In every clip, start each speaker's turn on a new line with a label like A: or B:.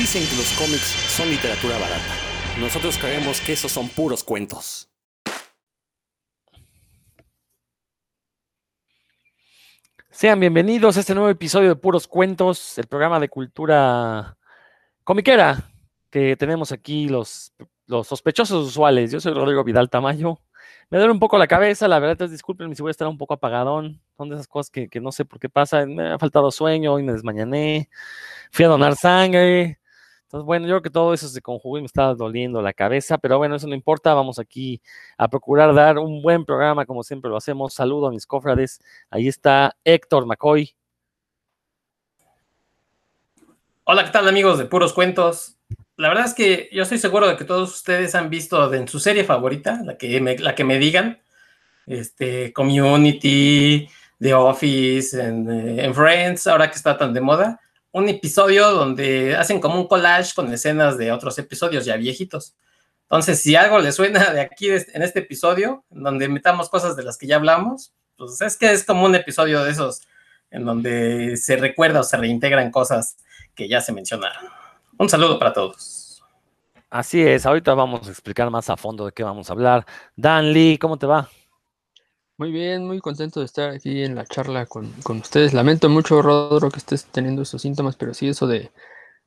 A: Dicen que los cómics son literatura barata. Nosotros creemos que esos son puros cuentos.
B: Sean bienvenidos a este nuevo episodio de Puros Cuentos, el programa de cultura comiquera que tenemos aquí los, los sospechosos usuales. Yo soy Rodrigo Vidal Tamayo. Me duele un poco la cabeza, la verdad es, disculpen si voy a estar un poco apagadón. Son de esas cosas que, que no sé por qué pasa. Me ha faltado sueño, hoy me desmañané. Fui a donar sangre. Entonces, bueno, yo creo que todo eso se conjugó y me estaba doliendo la cabeza, pero bueno, eso no importa, vamos aquí a procurar dar un buen programa como siempre lo hacemos. Saludo a mis cofrades. Ahí está Héctor McCoy.
C: Hola, ¿qué tal amigos de Puros Cuentos? La verdad es que yo estoy seguro de que todos ustedes han visto en su serie favorita, la que me, la que me digan, este, Community, The Office, en, eh, en Friends, ahora que está tan de moda un episodio donde hacen como un collage con escenas de otros episodios ya viejitos. Entonces, si algo le suena de aquí en este episodio, donde metamos cosas de las que ya hablamos, pues es que es como un episodio de esos en donde se recuerda o se reintegran cosas que ya se mencionaron. Un saludo para todos.
B: Así es, ahorita vamos a explicar más a fondo de qué vamos a hablar. Dan Lee, ¿cómo te va?
D: Muy bien, muy contento de estar aquí en la charla con, ustedes. Lamento mucho, Rodro, que estés teniendo esos síntomas, pero sí, eso de,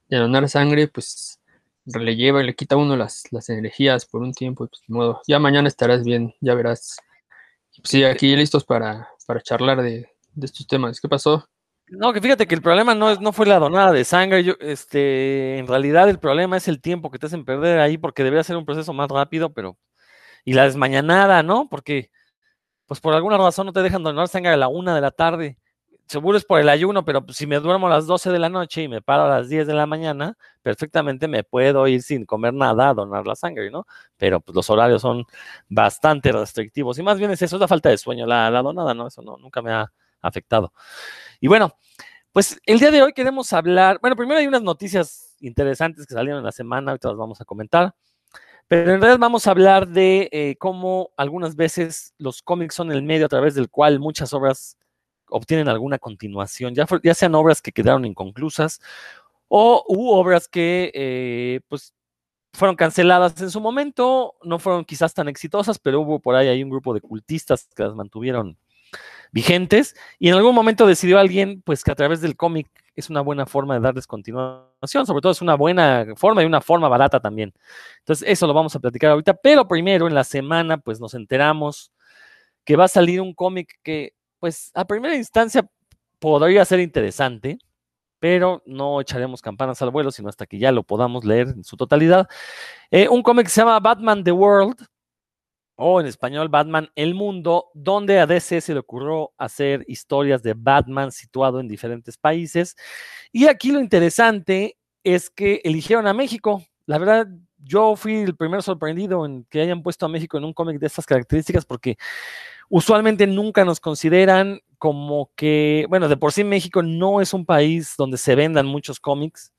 D: donar sangre, pues le lleva y le quita a uno las, las energías por un tiempo. Pues, de modo, ya mañana estarás bien, ya verás. Pues, sí, aquí listos para, para charlar de, estos temas. ¿Qué pasó?
B: No, que fíjate que el problema no, es, no fue la donada de sangre. Yo, este, en realidad el problema es el tiempo que te hacen perder ahí, porque debería ser un proceso más rápido, pero. Y la desmañanada, ¿no? Porque pues por alguna razón no te dejan donar sangre a la una de la tarde. Seguro es por el ayuno, pero pues, si me duermo a las 12 de la noche y me paro a las 10 de la mañana, perfectamente me puedo ir sin comer nada a donar la sangre, ¿no? Pero pues los horarios son bastante restrictivos. Y más bien es eso, es la falta de sueño, la, la donada, ¿no? Eso no, nunca me ha afectado. Y bueno, pues el día de hoy queremos hablar, bueno, primero hay unas noticias interesantes que salieron en la semana, ahorita las vamos a comentar. Pero en realidad vamos a hablar de eh, cómo algunas veces los cómics son el medio a través del cual muchas obras obtienen alguna continuación, ya, sean obras que quedaron inconclusas o obras que eh, pues fueron canceladas en su momento, no fueron quizás tan exitosas, pero hubo por ahí hay un grupo de cultistas que las mantuvieron vigentes y en algún momento decidió alguien pues que a través del cómic es una buena forma de darles continuación, sobre todo es una buena forma y una forma barata también. Entonces eso lo vamos a platicar ahorita, pero primero en la semana pues nos enteramos que va a salir un cómic que pues a primera instancia podría ser interesante, pero no echaremos campanas al vuelo, sino hasta que ya lo podamos leer en su totalidad. Eh, un cómic que se llama Batman The World, o en español Batman El Mundo, donde a DC se le ocurrió hacer historias de Batman situado en diferentes países. Y aquí lo interesante es que eligieron a México. La verdad, yo fui el primer sorprendido en que hayan puesto a México en un cómic de estas características porque usualmente nunca nos consideran como que, bueno, de por sí México no es un país donde se vendan muchos cómics.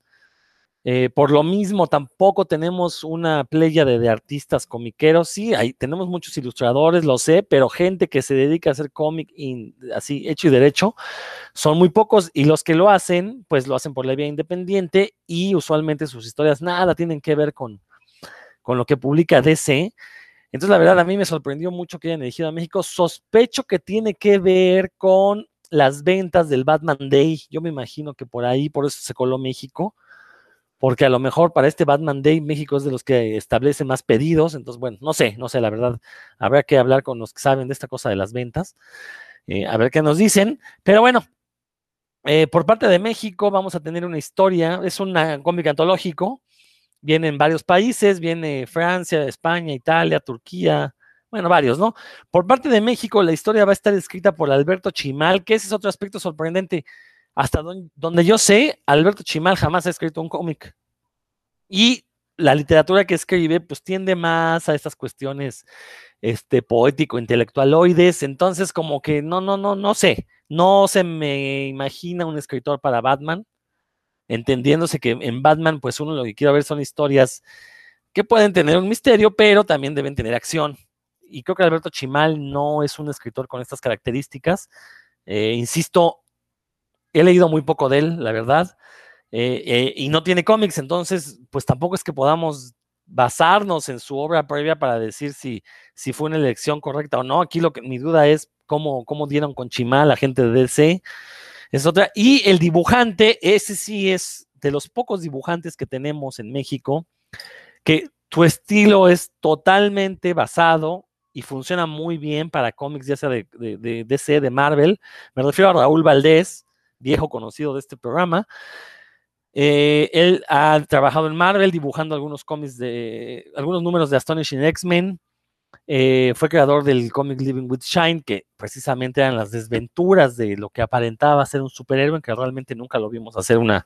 B: Eh, por lo mismo, tampoco tenemos una playa de, artistas comiqueros. Sí, tenemos muchos ilustradores, lo sé, pero gente que se dedica a hacer cómic así hecho y derecho son muy pocos y los que lo hacen, pues lo hacen por la vía independiente y usualmente sus historias nada tienen que ver con, con lo que publica DC. Entonces, la verdad, a mí me sorprendió mucho que hayan elegido a México. Sospecho que tiene que ver con las ventas del Batman Day. Yo me imagino que por ahí, por eso se coló México porque a lo mejor para este Batman Day México es de los que establece más pedidos, entonces bueno, no sé, no sé, la verdad, habrá que hablar con los que saben de esta cosa de las ventas, eh, a ver qué nos dicen, pero bueno, eh, por parte de México vamos a tener una historia, es un cómic antológico, viene en varios países, viene Francia, España, Italia, Turquía, bueno, varios, ¿no? Por parte de México la historia va a estar escrita por Alberto Chimal, que ese es otro aspecto sorprendente hasta donde yo sé, Alberto Chimal jamás ha escrito un cómic. Y la literatura que escribe, pues tiende más a estas cuestiones este, poético-intelectualoides. Entonces, como que no, no, no, no sé. No se me imagina un escritor para Batman, entendiéndose que en Batman, pues uno lo que quiere ver son historias que pueden tener un misterio, pero también deben tener acción. Y creo que Alberto Chimal no es un escritor con estas características. Eh, insisto, He leído muy poco de él, la verdad. eh, eh, y no tiene cómics, entonces, pues tampoco es que podamos basarnos en su obra previa para decir si, si fue una elección correcta o no. Aquí lo que mi duda es cómo, cómo dieron con Chimal la gente de DC. Es otra. Y el dibujante, ese sí es de los pocos dibujantes que tenemos en México, que tu estilo es totalmente basado y funciona muy bien para cómics, ya sea de, DC, de Marvel. Me refiero a Raúl Valdés, viejo conocido de este programa. Eh, él ha trabajado en Marvel dibujando algunos cómics de algunos números de Astonishing X-Men. Eh, fue creador del cómic Living with Shine, que precisamente eran las desventuras de lo que aparentaba ser un superhéroe, que realmente nunca lo vimos hacer una,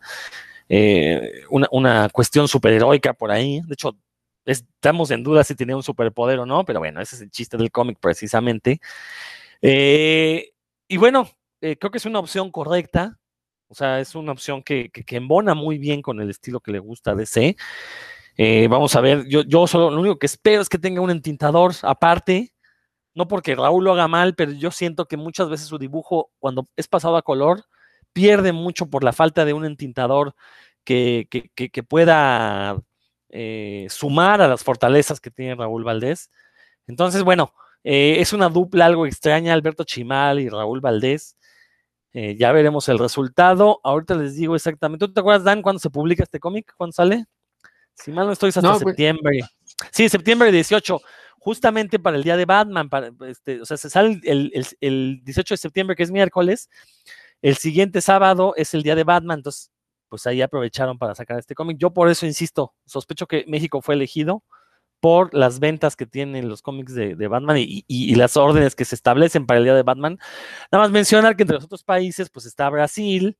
B: eh, una, una, cuestión superheroica por ahí. De hecho, estamos en duda si tenía un superpoder o no, pero bueno, ese es el chiste del cómic precisamente. Y bueno, eh, creo que es una opción correcta. O sea, es una opción que, que, embona muy bien con el estilo que le gusta a DC. Eh, vamos a ver, yo, yo solo lo único que espero es que tenga un entintador aparte. No porque Raúl lo haga mal, pero yo siento que muchas veces su dibujo, cuando es pasado a color, pierde mucho por la falta de un entintador que, que, pueda eh, sumar a las fortalezas que tiene Raúl Valdés. Entonces, bueno, es una dupla algo extraña, Alberto Chimal y Raúl Valdés. Eh, ya veremos el resultado. Ahorita les digo exactamente. ¿Tú te acuerdas, Dan, cuándo se publica este cómic? ¿Cuándo sale? Si mal no estoy, hasta pues septiembre. Sí, septiembre 18, justamente para el día de Batman. Para, este, o sea, se sale el, el, el 18 de septiembre, que es miércoles. El siguiente sábado es el día de Batman. Entonces, pues ahí aprovecharon para sacar este cómic. Yo por eso insisto, sospecho que México fue elegido por las ventas que tienen los cómics de, Batman y, las órdenes que se establecen para el día de Batman. Nada más mencionar que entre los otros países, pues está Brasil,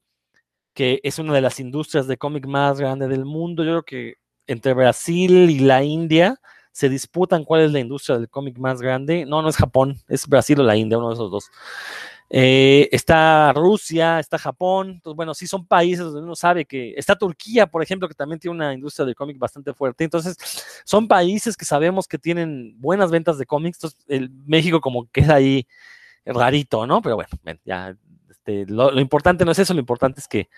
B: que es una de las industrias de cómic más grande del mundo. Yo creo que entre Brasil y la India se disputan cuál es la industria del cómic más grande. No, no es Japón, es Brasil o la India, uno de esos dos. Eh, está Rusia, está Japón, entonces bueno, sí son países donde uno sabe que está Turquía, por ejemplo, que también tiene una industria de cómic bastante fuerte, entonces son países que sabemos que tienen buenas ventas de cómics, entonces México como queda ahí rarito, ¿no? Pero bueno, ya este, lo, importante no es eso, lo importante es que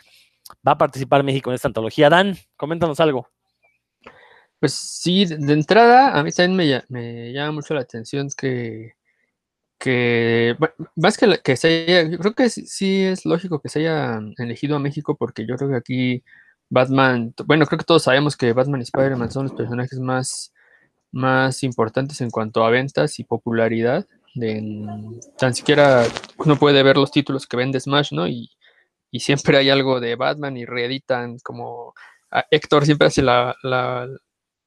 B: va a participar México en esta antología. Dan, coméntanos algo.
D: Pues sí, de entrada a mí también me llama mucho la atención que que más que, que se haya, creo que sí, es lógico que se haya elegido a México porque yo creo que aquí Batman, bueno, creo que todos sabemos que Batman y Spider-Man son los personajes más, más importantes en cuanto a ventas y popularidad. De, tan siquiera uno puede ver los títulos que vende Smash, ¿no? Y, y siempre hay algo de Batman y reeditan como Héctor siempre hace la,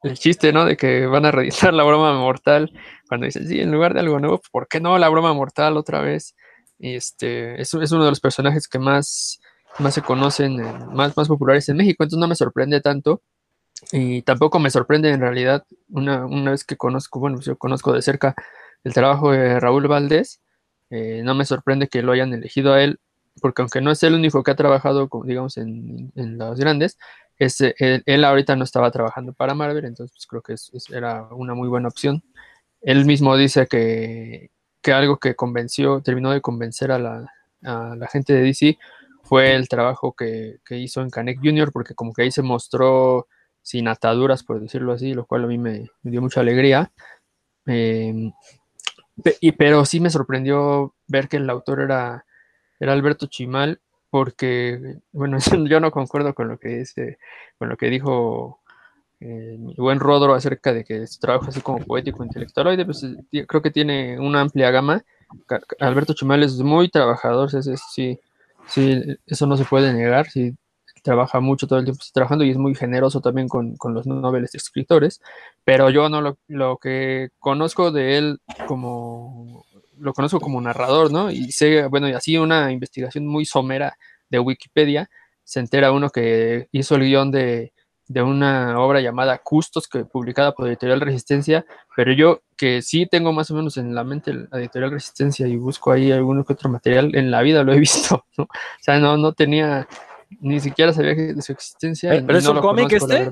D: el chiste, ¿no? De que van a reeditar la broma mortal. Cuando dicen, sí, en lugar de algo nuevo, ¿por qué no la broma mortal otra vez? Este, es, uno de los personajes que más, más se conocen, más, más populares en México, entonces no me sorprende tanto. Y tampoco me sorprende en realidad, una, una vez que conozco, bueno, yo conozco de cerca el trabajo de Raúl Valdés, eh, no me sorprende que lo hayan elegido a él, porque aunque no es el único que ha trabajado, digamos, en, en los grandes, él, ahorita no estaba trabajando para Marvel, entonces pues, creo que era una muy buena opción. Él mismo dice que, algo que convenció, terminó de convencer a la, gente de DC fue el trabajo que, hizo en Canek Junior, porque como que ahí se mostró sin ataduras, por decirlo así, lo cual a mí me, dio mucha alegría. Em, y, pero sí me sorprendió ver que el autor era Alberto Chimal porque, bueno, yo no concuerdo con lo que dice, con lo que dijo eh, mi buen Rodro acerca de que su trabajo así como poético intelectual, pues, eh, creo que tiene una amplia gama. Alberto Chimal es muy trabajador, sí, sí, eso no se puede negar, sí, trabaja mucho todo el tiempo trabajando y es muy generoso también con, los noveles escritores, pero yo no lo, lo que conozco de él como lo conozco como narrador, ¿no? Y sé, bueno, y así una investigación muy somera de Wikipedia, se entera uno que hizo el guion de, una obra llamada Custos, que publicada por Editorial Resistencia, pero yo que sí tengo más o menos en la mente la Editorial Resistencia y busco ahí alguno que otro material, en la vida lo he visto, ¿no? O sea, no, no tenía, ni siquiera sabía de su existencia.
B: ¿Pero es un cómic este?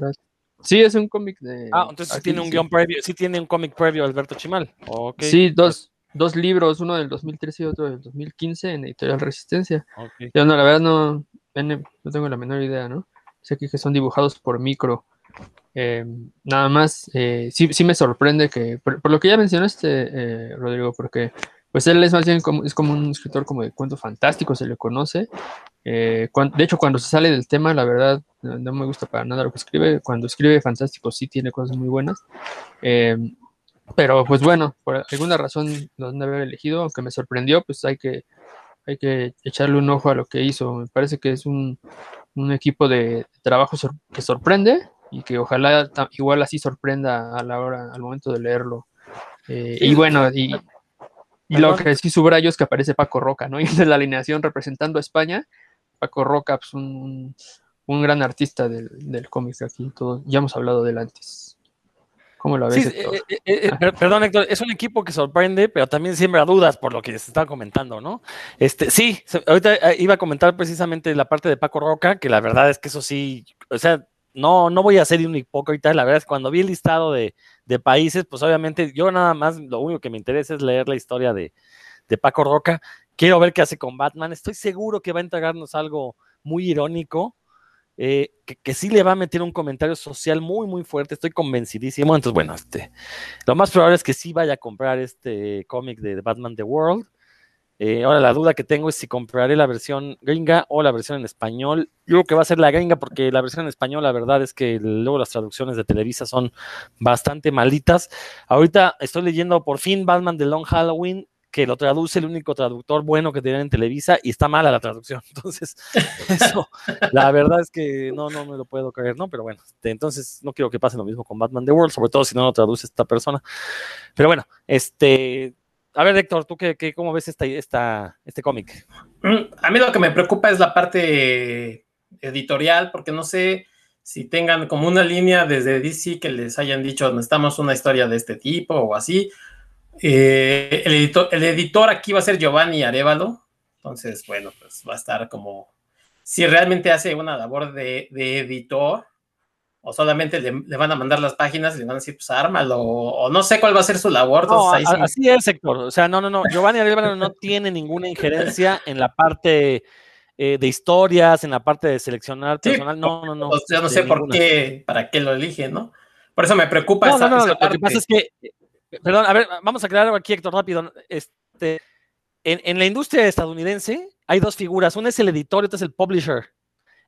D: Sí, es un cómic de...
B: Ah, entonces sí tiene un guion previo, sí tiene un cómic previo Alberto Chimal. Okay.
D: Sí, dos, dos libros, uno del 2013 y otro del 2015 en Editorial Resistencia. Yo no, la verdad no, no tengo la menor idea, ¿no? sé que son dibujados por micro. Eh, nada más, eh, sí, sí me sorprende que, por, lo que ya mencionaste, eh, Rodrigo, porque pues él es más bien como, es como un escritor como de cuento fantástico, se le conoce. de hecho, cuando se sale del tema, la verdad, no, me gusta para nada lo que escribe. Cuando escribe fantástico, sí tiene cosas muy buenas. Pero pues bueno, por alguna razón lo han de haber elegido, aunque me sorprendió, pues hay que, hay que echarle un ojo a lo que hizo. Me parece que es un, un equipo de trabajo que sorprende y que ojalá igual así sorprenda a la hora, al momento de leerlo. Eh, y bueno, y, lo que sí subrayo es que aparece Paco Roca, ¿no? Y de la alineación representando a España, Paco Roca, pues un, un gran artista del, del cómic aquí, todo, ya hemos hablado de él antes. ¿Cómo lo ves?
B: Eh, eh, perdón, Héctor, es un equipo que sorprende, pero también siembra dudas por lo que se está comentando, ¿no? Este, sí, ahorita iba a comentar precisamente la parte de Paco Roca, que la verdad es que eso sí, o sea, no, no voy a ser un hipócrita, la verdad es que cuando vi el listado de, países, pues obviamente yo nada más lo único que me interesa es leer la historia de, Paco Roca. Quiero ver qué hace con Batman. Estoy seguro que va a entregarnos algo muy irónico, eh, que, sí le va a meter un comentario social muy, muy fuerte. Estoy convencidísimo. Entonces, bueno, este, lo más probable es que sí vaya a comprar este cómic de Batman The World. Eh, ahora la duda que tengo es si compraré la versión gringa o la versión en español. Yo creo que va a ser la gringa porque la versión en español, la verdad es que luego las traducciones de Televisa son bastante malitas. Ahorita estoy leyendo por fin Batman de Long Halloween, que lo traduce el único traductor bueno que tiene en Televisa y está mala la traducción. Entonces, eso, la verdad es que no, no me lo puedo creer, ¿no? Pero bueno, este, entonces no quiero que pase lo mismo con Batman The World, sobre todo si no lo traduce esta persona. Pero bueno, este, a ver, Héctor, ¿tú qué, cómo ves esta, esta, este cómic?
C: A mí lo que me preocupa es la parte editorial, porque no sé si tengan como una línea desde DC que les hayan dicho, necesitamos una historia de este tipo o así. Eh, el, editor, el editor aquí va a ser Giovanni Arevalo, entonces, bueno, pues va a estar como, si realmente hace una labor de, de editor, o solamente le, van a mandar las páginas y le van a decir, pues ármalo, o, no sé cuál va a ser su labor.
B: Así es, sector. O sea, no, no, no. Giovanni Arevalo no tiene ninguna injerencia en la parte eh, de historias, en la parte de seleccionar personal. no, no, no.
C: yo no sé por qué, para qué lo eligen, ¿no? Por eso me preocupa
B: esa, no, no, Lo que pasa es que, perdón, a ver, vamos a aclarar aquí, Héctor, rápido. Este, en, en la industria estadounidense hay dos figuras. Uno es el editor y otro es el publisher.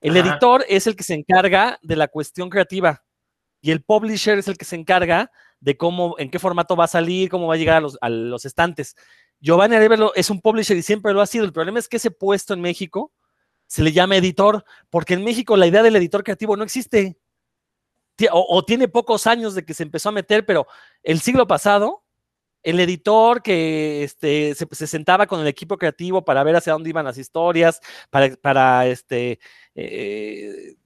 B: El editor es el que se encarga de la cuestión creativa y el publisher es el que se encarga de cómo, en qué formato va a salir, cómo va a llegar a los, estantes. Giovanni Arevalo es un publisher y siempre lo ha sido. El problema es que ese puesto en México se le llama editor, porque en México la idea del editor creativo no existe. O, tiene pocos años de que se empezó a meter, pero el siglo pasado, el editor que este, se, sentaba con el equipo creativo para ver hacia dónde iban las historias, para, para este, eh,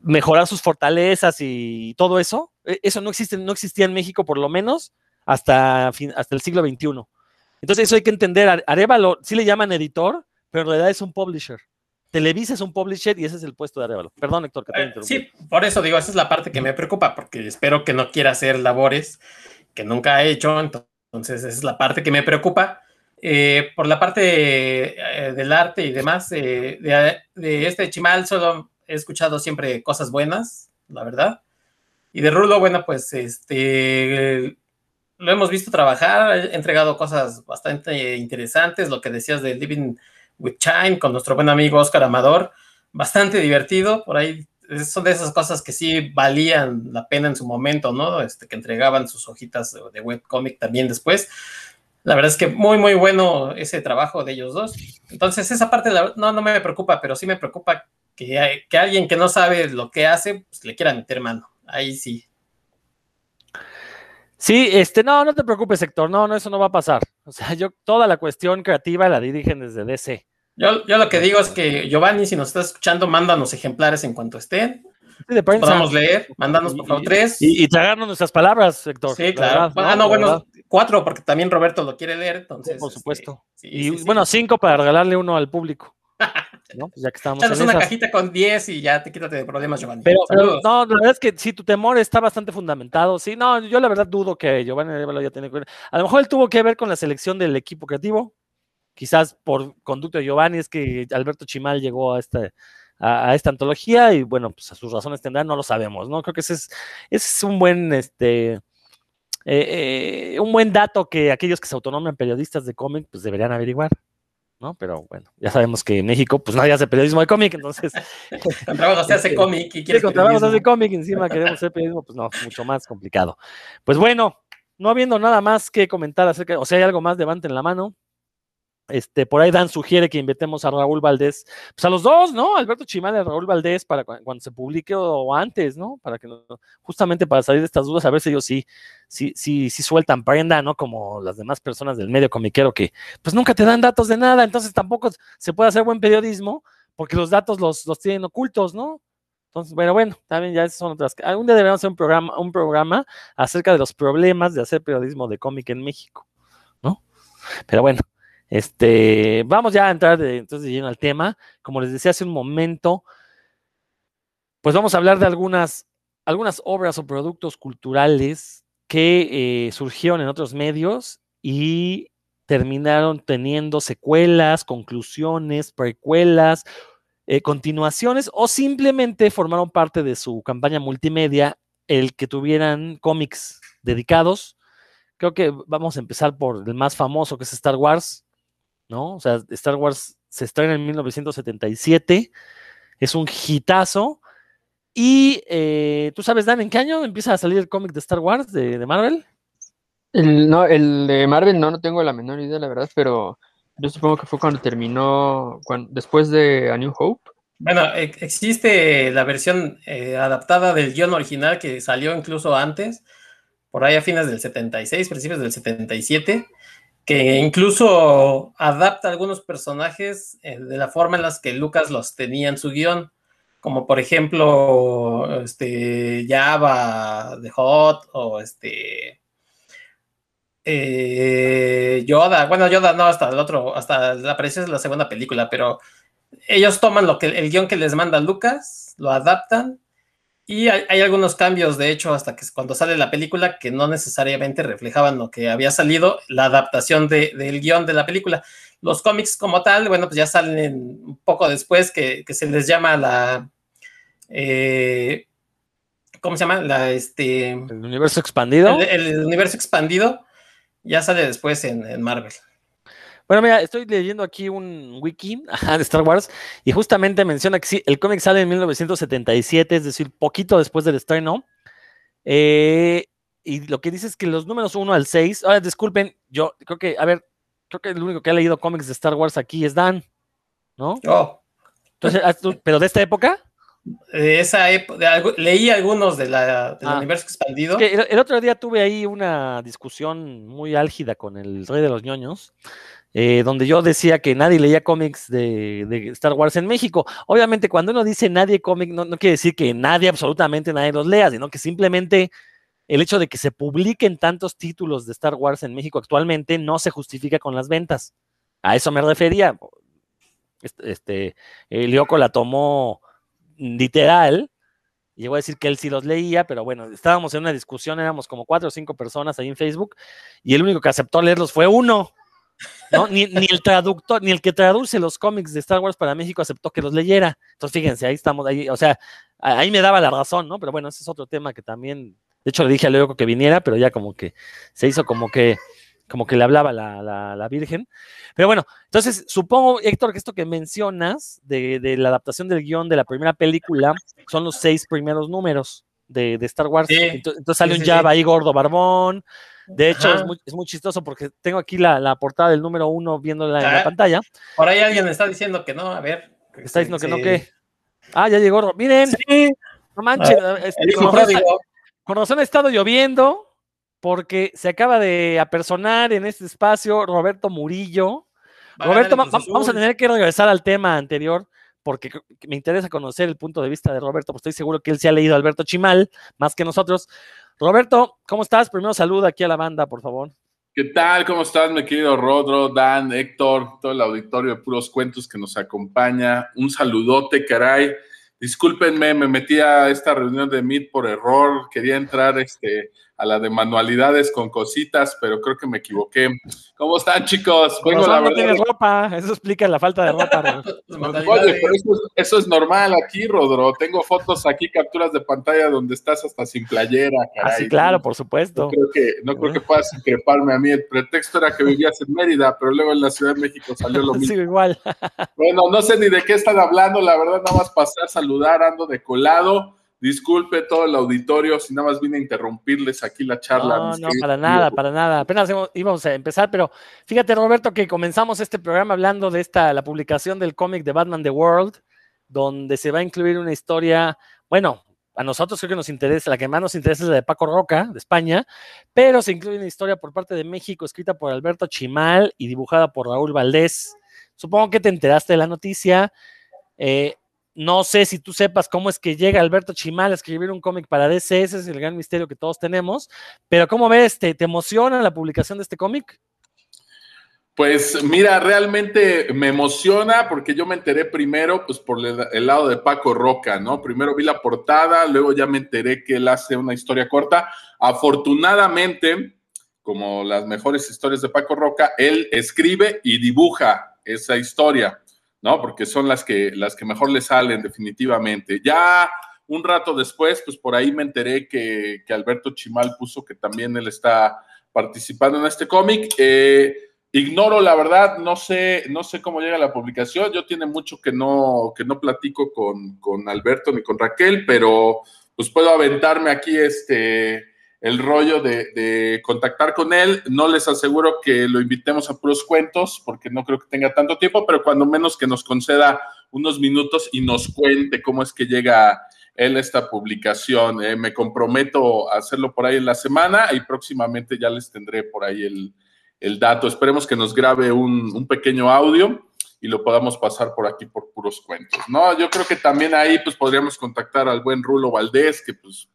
B: mejorar sus fortalezas y todo eso, e, eso no, existe, no existía en México por lo menos hasta, hasta el siglo XXI. Entonces eso hay que entender. Arevalo sí le llaman editor, pero en realidad es un publisher. Televisa es un publisher y ese es el puesto de Arevalo. Perdón, Héctor, que te
C: eh, Sí, por eso digo, esa es la parte que me preocupa, porque espero que no quiera hacer labores que nunca ha hecho, entonces esa es la parte que me preocupa. Eh, por la parte eh, del arte y demás, eh, de, este Chimal solo he escuchado siempre cosas buenas, la verdad. Y de Rulo, bueno, pues este lo hemos visto trabajar, ha entregado cosas bastante interesantes, lo que decías de Living with Chime con nuestro buen amigo Oscar Amador, bastante divertido, por ahí son de esas cosas que sí valían la pena en su momento, ¿no? Este, que entregaban sus hojitas de, de webcomic también después. La verdad es que muy, muy bueno ese trabajo de ellos dos. Entonces, esa parte no, no me preocupa, pero sí me preocupa que, que alguien que no sabe lo que hace, pues le quiera meter mano. Ahí sí.
B: Sí, este, no, no te preocupes, Héctor, no, no, eso no va a pasar. O sea, yo toda la cuestión creativa la dirigen desde DC.
C: Yo, yo lo que digo es que, Giovanni, si nos estás escuchando, mándanos ejemplares en cuanto estén. Sí, Podamos leer, mándanos por favor tres.
B: Y, y, tragarnos nuestras palabras, Héctor.
C: Sí, claro. ah, no, bueno, cuatro, porque también Roberto lo quiere leer, entonces.
B: por este, supuesto. y bueno, cinco para regalarle uno al público. ¿No? Pues ya que estamos
C: en una cajita con diez y ya te quítate de problemas, Giovanni.
B: Pero, no, la verdad es que sí, tu temor está bastante fundamentado. Sí, no, yo la verdad dudo que Giovanni ya tiene que ver. A lo mejor él tuvo que ver con la selección del equipo creativo. Quizás por conducto de Giovanni es que Alberto Chimal llegó a este a, esta antología y bueno, pues a sus razones tendrán, no lo sabemos, ¿no? Creo que ese es, ese es un buen, este, eh, eh, un buen dato que aquellos que se autonomen periodistas de cómic, pues deberían averiguar. ¿No? Pero bueno, ya sabemos que en México, pues nadie hace periodismo de cómic, entonces.
C: con trabajo se hace cómic y
B: quieres. con trabajo se hace cómic, encima queremos hacer periodismo, pues no, mucho más complicado. Pues bueno, no habiendo nada más que comentar acerca, o sea, hay algo más, levanten la mano. Este, por ahí Dan sugiere que invitemos a Raúl Valdés, pues a los dos, ¿no? Alberto Chimal y Raúl Valdés para cuando se publique o, antes, ¿no? Para que justamente para salir de estas dudas, a ver si ellos sí, sí, sí, sí sueltan prenda, ¿no? Como las demás personas del medio comiquero que pues nunca te dan datos de nada, entonces tampoco se puede hacer buen periodismo porque los datos los, los tienen ocultos, ¿no? Entonces, bueno, bueno, también ya son otras. Algún día deberíamos hacer un programa, un programa acerca de los problemas de hacer periodismo de cómic en México, ¿no? Pero bueno, este, vamos ya a entrar de, entonces lleno al tema. Como les decía hace un momento, pues vamos a hablar de algunas, algunas obras o productos culturales que eh, surgieron en otros medios y terminaron teniendo secuelas, conclusiones, precuelas, eh, continuaciones o simplemente formaron parte de su campaña multimedia el que tuvieran cómics dedicados. Creo que vamos a empezar por el más famoso que es Star Wars. ¿No? O sea, Star Wars se estrena en 1977, es un hitazo. Y eh, tú sabes, Dan, ¿en qué año empieza a salir el cómic de Star Wars de, Marvel?
D: El, no, el de Marvel no, no tengo la menor idea, la verdad, pero yo supongo que fue cuando terminó, después de A New Hope.
C: Bueno, e, existe la versión eh, adaptada del guion original que salió incluso antes, por ahí a fines del 76, principios del 77, que incluso adapta algunos personajes eh, de la forma en las que Lucas los tenía en su guion, como por ejemplo este, Java de Hot o este eh, Yoda, bueno Yoda no hasta el otro, hasta la aparición de la segunda película, pero ellos toman lo que el guion que les manda Lucas, lo adaptan y hay, algunos cambios, de hecho, hasta que cuando sale la película, que no necesariamente reflejaban lo que había salido, la adaptación del guion de la película. Los cómics como tal, bueno, pues ya salen un poco después, que, se les llama la... Eh, ¿Cómo se llama? La, este,
B: el universo expandido.
C: El, universo expandido ya sale después en Marvel.
B: Bueno, mira, estoy leyendo aquí un wiki de Star Wars y justamente menciona que sí, el cómic sale en 1977, es decir, poquito después del estreno. Eh, y lo que dice es que los números 1 al 6, ahora disculpen, yo creo que, a ver, creo que el único que ha leído cómics de Star Wars aquí es Dan, ¿no?
C: Oh.
B: Entonces, ah, ¿pero de esta época?
C: De esa época, leí algunos de la, del ah. universo expandido.
B: el, otro día tuve ahí una discusión muy álgida con el rey de los ñoños, eh, donde yo decía que nadie leía cómics de, Star Wars en México. Obviamente, cuando uno dice nadie cómic, no, quiere decir que nadie, absolutamente nadie los lea, sino que simplemente el hecho de que se publiquen tantos títulos de Star Wars en México actualmente no se justifica con las ventas. A eso me refería. Este, este la tomó literal, llegó a decir que él sí los leía, pero bueno, estábamos en una discusión, éramos como cuatro o cinco personas ahí en Facebook, y el único que aceptó leerlos fue uno. ¿No? Ni, el traductor, ni el que traduce los cómics de Star Wars para México aceptó que los leyera. Entonces, fíjense, ahí estamos, ahí, o sea, ahí me daba la razón, ¿no? Pero bueno, ese es otro tema que también, de hecho le dije a Leo que viniera, pero ya como que se hizo como que, como que le hablaba la, la, Virgen. Pero bueno, entonces supongo, Héctor, que esto que mencionas de, de la adaptación del guion de la primera película son los seis primeros números de, Star Wars. entonces, sale un Java ahí gordo, barbón, de hecho, es muy, chistoso porque tengo aquí la, portada del número uno viéndola en la ah, pantalla.
C: Por ahí alguien está diciendo que no, a ver.
B: Está diciendo que no, ¿qué? Ah, ya llegó. Miren, no manches. Ah, este, con, razón, ha estado lloviendo porque se acaba de apersonar en este espacio Roberto Murillo. Roberto, vamos a tener que regresar al tema anterior porque me interesa conocer el punto de vista de Roberto, pues estoy seguro que él se ha leído Alberto Chimal más que nosotros. Roberto, ¿cómo estás? Primero saluda aquí a la banda, por favor.
E: ¿Qué tal? ¿Cómo estás, mi querido Rodro, Dan, Héctor, todo el auditorio de Puros Cuentos que nos acompaña? Un saludote, caray. Discúlpenme, me metí a esta reunión de Meet por error. Quería entrar este, a la de manualidades con cositas, pero creo que me equivoqué. ¿Cómo están, chicos? Vengo, la
B: no
E: verdad.
B: tienes ropa, eso explica la falta de ropa.
E: Oye, pero eso, es- eso es normal aquí, Rodro. Tengo fotos aquí, capturas de pantalla donde estás hasta sin playera,
B: Ah,
E: caray.
B: sí, claro, por
E: No
B: supuesto.
E: creo que, no creo que puedas increparme a mí. El pretexto era que vivías en Mérida, pero luego en la Ciudad de México salió lo mismo.
B: Sí, igual.
E: Bueno, no sé ni de qué están hablando, la verdad, nada más pasé a saludar, ando de colado. Disculpe todo el auditorio, si nada más vine a interrumpirles aquí la charla.
B: No, no, para nada, para nada. Apenas íbamos a empezar, pero fíjate, Roberto, que comenzamos este programa hablando de esta, la publicación del cómic de Batman The World, donde se va a incluir una historia, bueno, a nosotros creo que nos interesa, la que más nos interesa es la de Paco Roca, de España, pero se incluye una historia por parte de México, escrita por Alberto Chimal y dibujada por Raúl Valdés. Supongo que te enteraste de la noticia. Eh, no sé si tú sepas cómo es que llega Alberto Chimal a escribir un cómic para DC, ese es el gran misterio que todos tenemos. Pero ¿cómo ves? ¿Te, te emociona la publicación de este cómic?
E: Pues mira, realmente me emociona porque yo me enteré primero, pues por el, el lado de Paco Roca, ¿no? Primero vi la portada, luego ya me enteré que él hace una historia corta. Afortunadamente, como las mejores historias de Paco Roca, él escribe y dibuja esa historia, ¿no? Porque son las que, las que mejor le salen definitivamente. Ya un rato después, pues por ahí me enteré que, que Alberto Chimal puso que también él está participando en este cómic. Eh, Ignoro, la verdad, no sé, no sé cómo llega la publicación. Yo tiene mucho que no, que no platico con, con Alberto ni con Raquel, pero pues puedo aventarme aquí este el rollo de, contactar con él. No les aseguro que lo invitemos a puros cuentos, porque no creo que tenga tanto tiempo, pero cuando menos que nos conceda unos minutos y nos cuente cómo es que llega él a esta publicación. Eh, me comprometo a hacerlo por ahí en la semana y próximamente ya les tendré por ahí el, el dato. Esperemos que nos grabe un, un, pequeño audio y lo podamos pasar por aquí por puros cuentos. No, yo creo que también ahí pues podríamos contactar al buen Rulo Valdés, que pues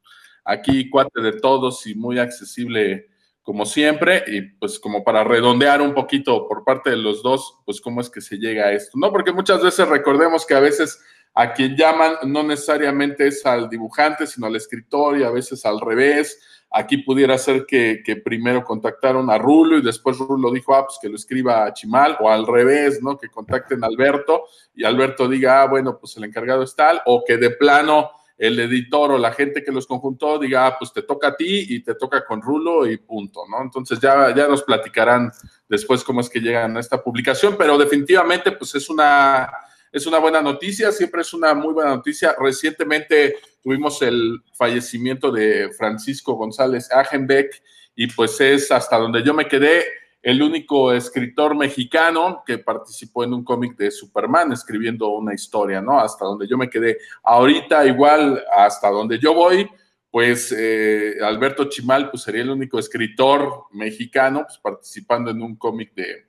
E: aquí cuate de todos y muy accesible como siempre, y pues como para redondear un poquito por parte de los dos, pues cómo es que se llega a esto, ¿no? Porque muchas veces recordemos que a veces a quien llaman no necesariamente es al dibujante, sino al escritor y a veces al revés. Aquí pudiera ser que, primero contactaron a Rulo y después Rulo dijo, ah, pues que lo escriba a Chimal, o al revés, ¿no? Que contacten a Alberto y Alberto diga, ah, bueno, pues el encargado es tal, o que de plano el editor o la gente que los conjuntó diga, ah, pues te toca a ti y te toca con Rulo y punto, ¿no? Entonces ya, ya nos platicarán después cómo es que llegan a esta publicación, pero definitivamente pues es una, es una buena noticia, siempre es una muy buena noticia. Recientemente tuvimos el fallecimiento de Francisco González Agenbeck y pues es hasta donde yo me quedé el único escritor mexicano que participó en un cómic de Superman escribiendo una historia, ¿no? Hasta donde yo me quedé. Ahorita igual, hasta donde yo voy, pues eh, Alberto Chimal pues sería el único escritor mexicano pues, participando en un cómic de,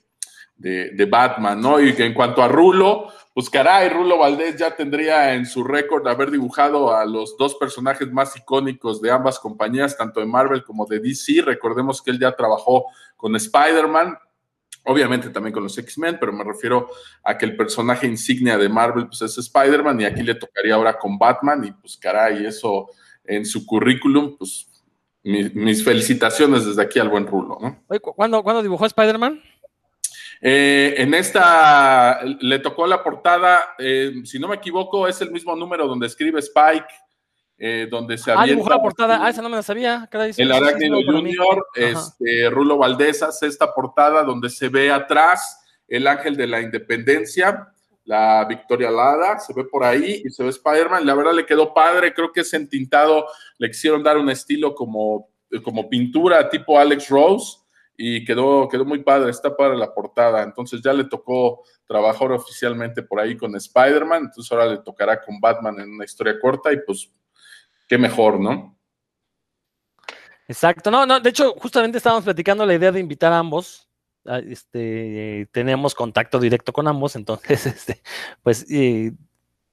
E: de, de, Batman, ¿no? Y que en cuanto a Rulo, pues caray, Rulo Valdés ya tendría en su récord haber dibujado a los dos personajes más icónicos de ambas compañías, tanto de Marvel como de DC. Recordemos que él ya trabajó con Spider-Man, obviamente también con los X-Men, pero me refiero a que el personaje insignia de Marvel pues es Spider-Man y aquí le tocaría ahora con Batman y pues caray, eso en su currículum, pues mis, felicitaciones desde aquí al buen Rulo, ¿no?
B: ¿cuándo, ¿cuándo dibujó Spider-Man?
E: Eh, en esta le tocó la portada, eh, si no me equivoco, es el mismo número donde escribe Spike, eh, donde se
B: Ah, dibujó la portada, ah, esa no me la sabía. Caray,
E: el Arácnido Junior, este, Rulo Valdés hace esta portada donde se ve atrás el ángel de la independencia, la Victoria Lada, se ve por ahí y se ve Spider-Man. La verdad le quedó padre, creo que es entintado, le quisieron dar un estilo como, como pintura tipo Alex Rose y quedó, quedó muy padre, está para la portada. Entonces ya le tocó trabajar oficialmente por ahí con Spider-Man, entonces ahora le tocará con Batman en una historia corta y pues qué mejor, ¿no?
B: Exacto, no, no, de hecho, justamente estábamos platicando la idea de invitar a ambos. Este, tenemos contacto directo con ambos, entonces, este, pues, eh,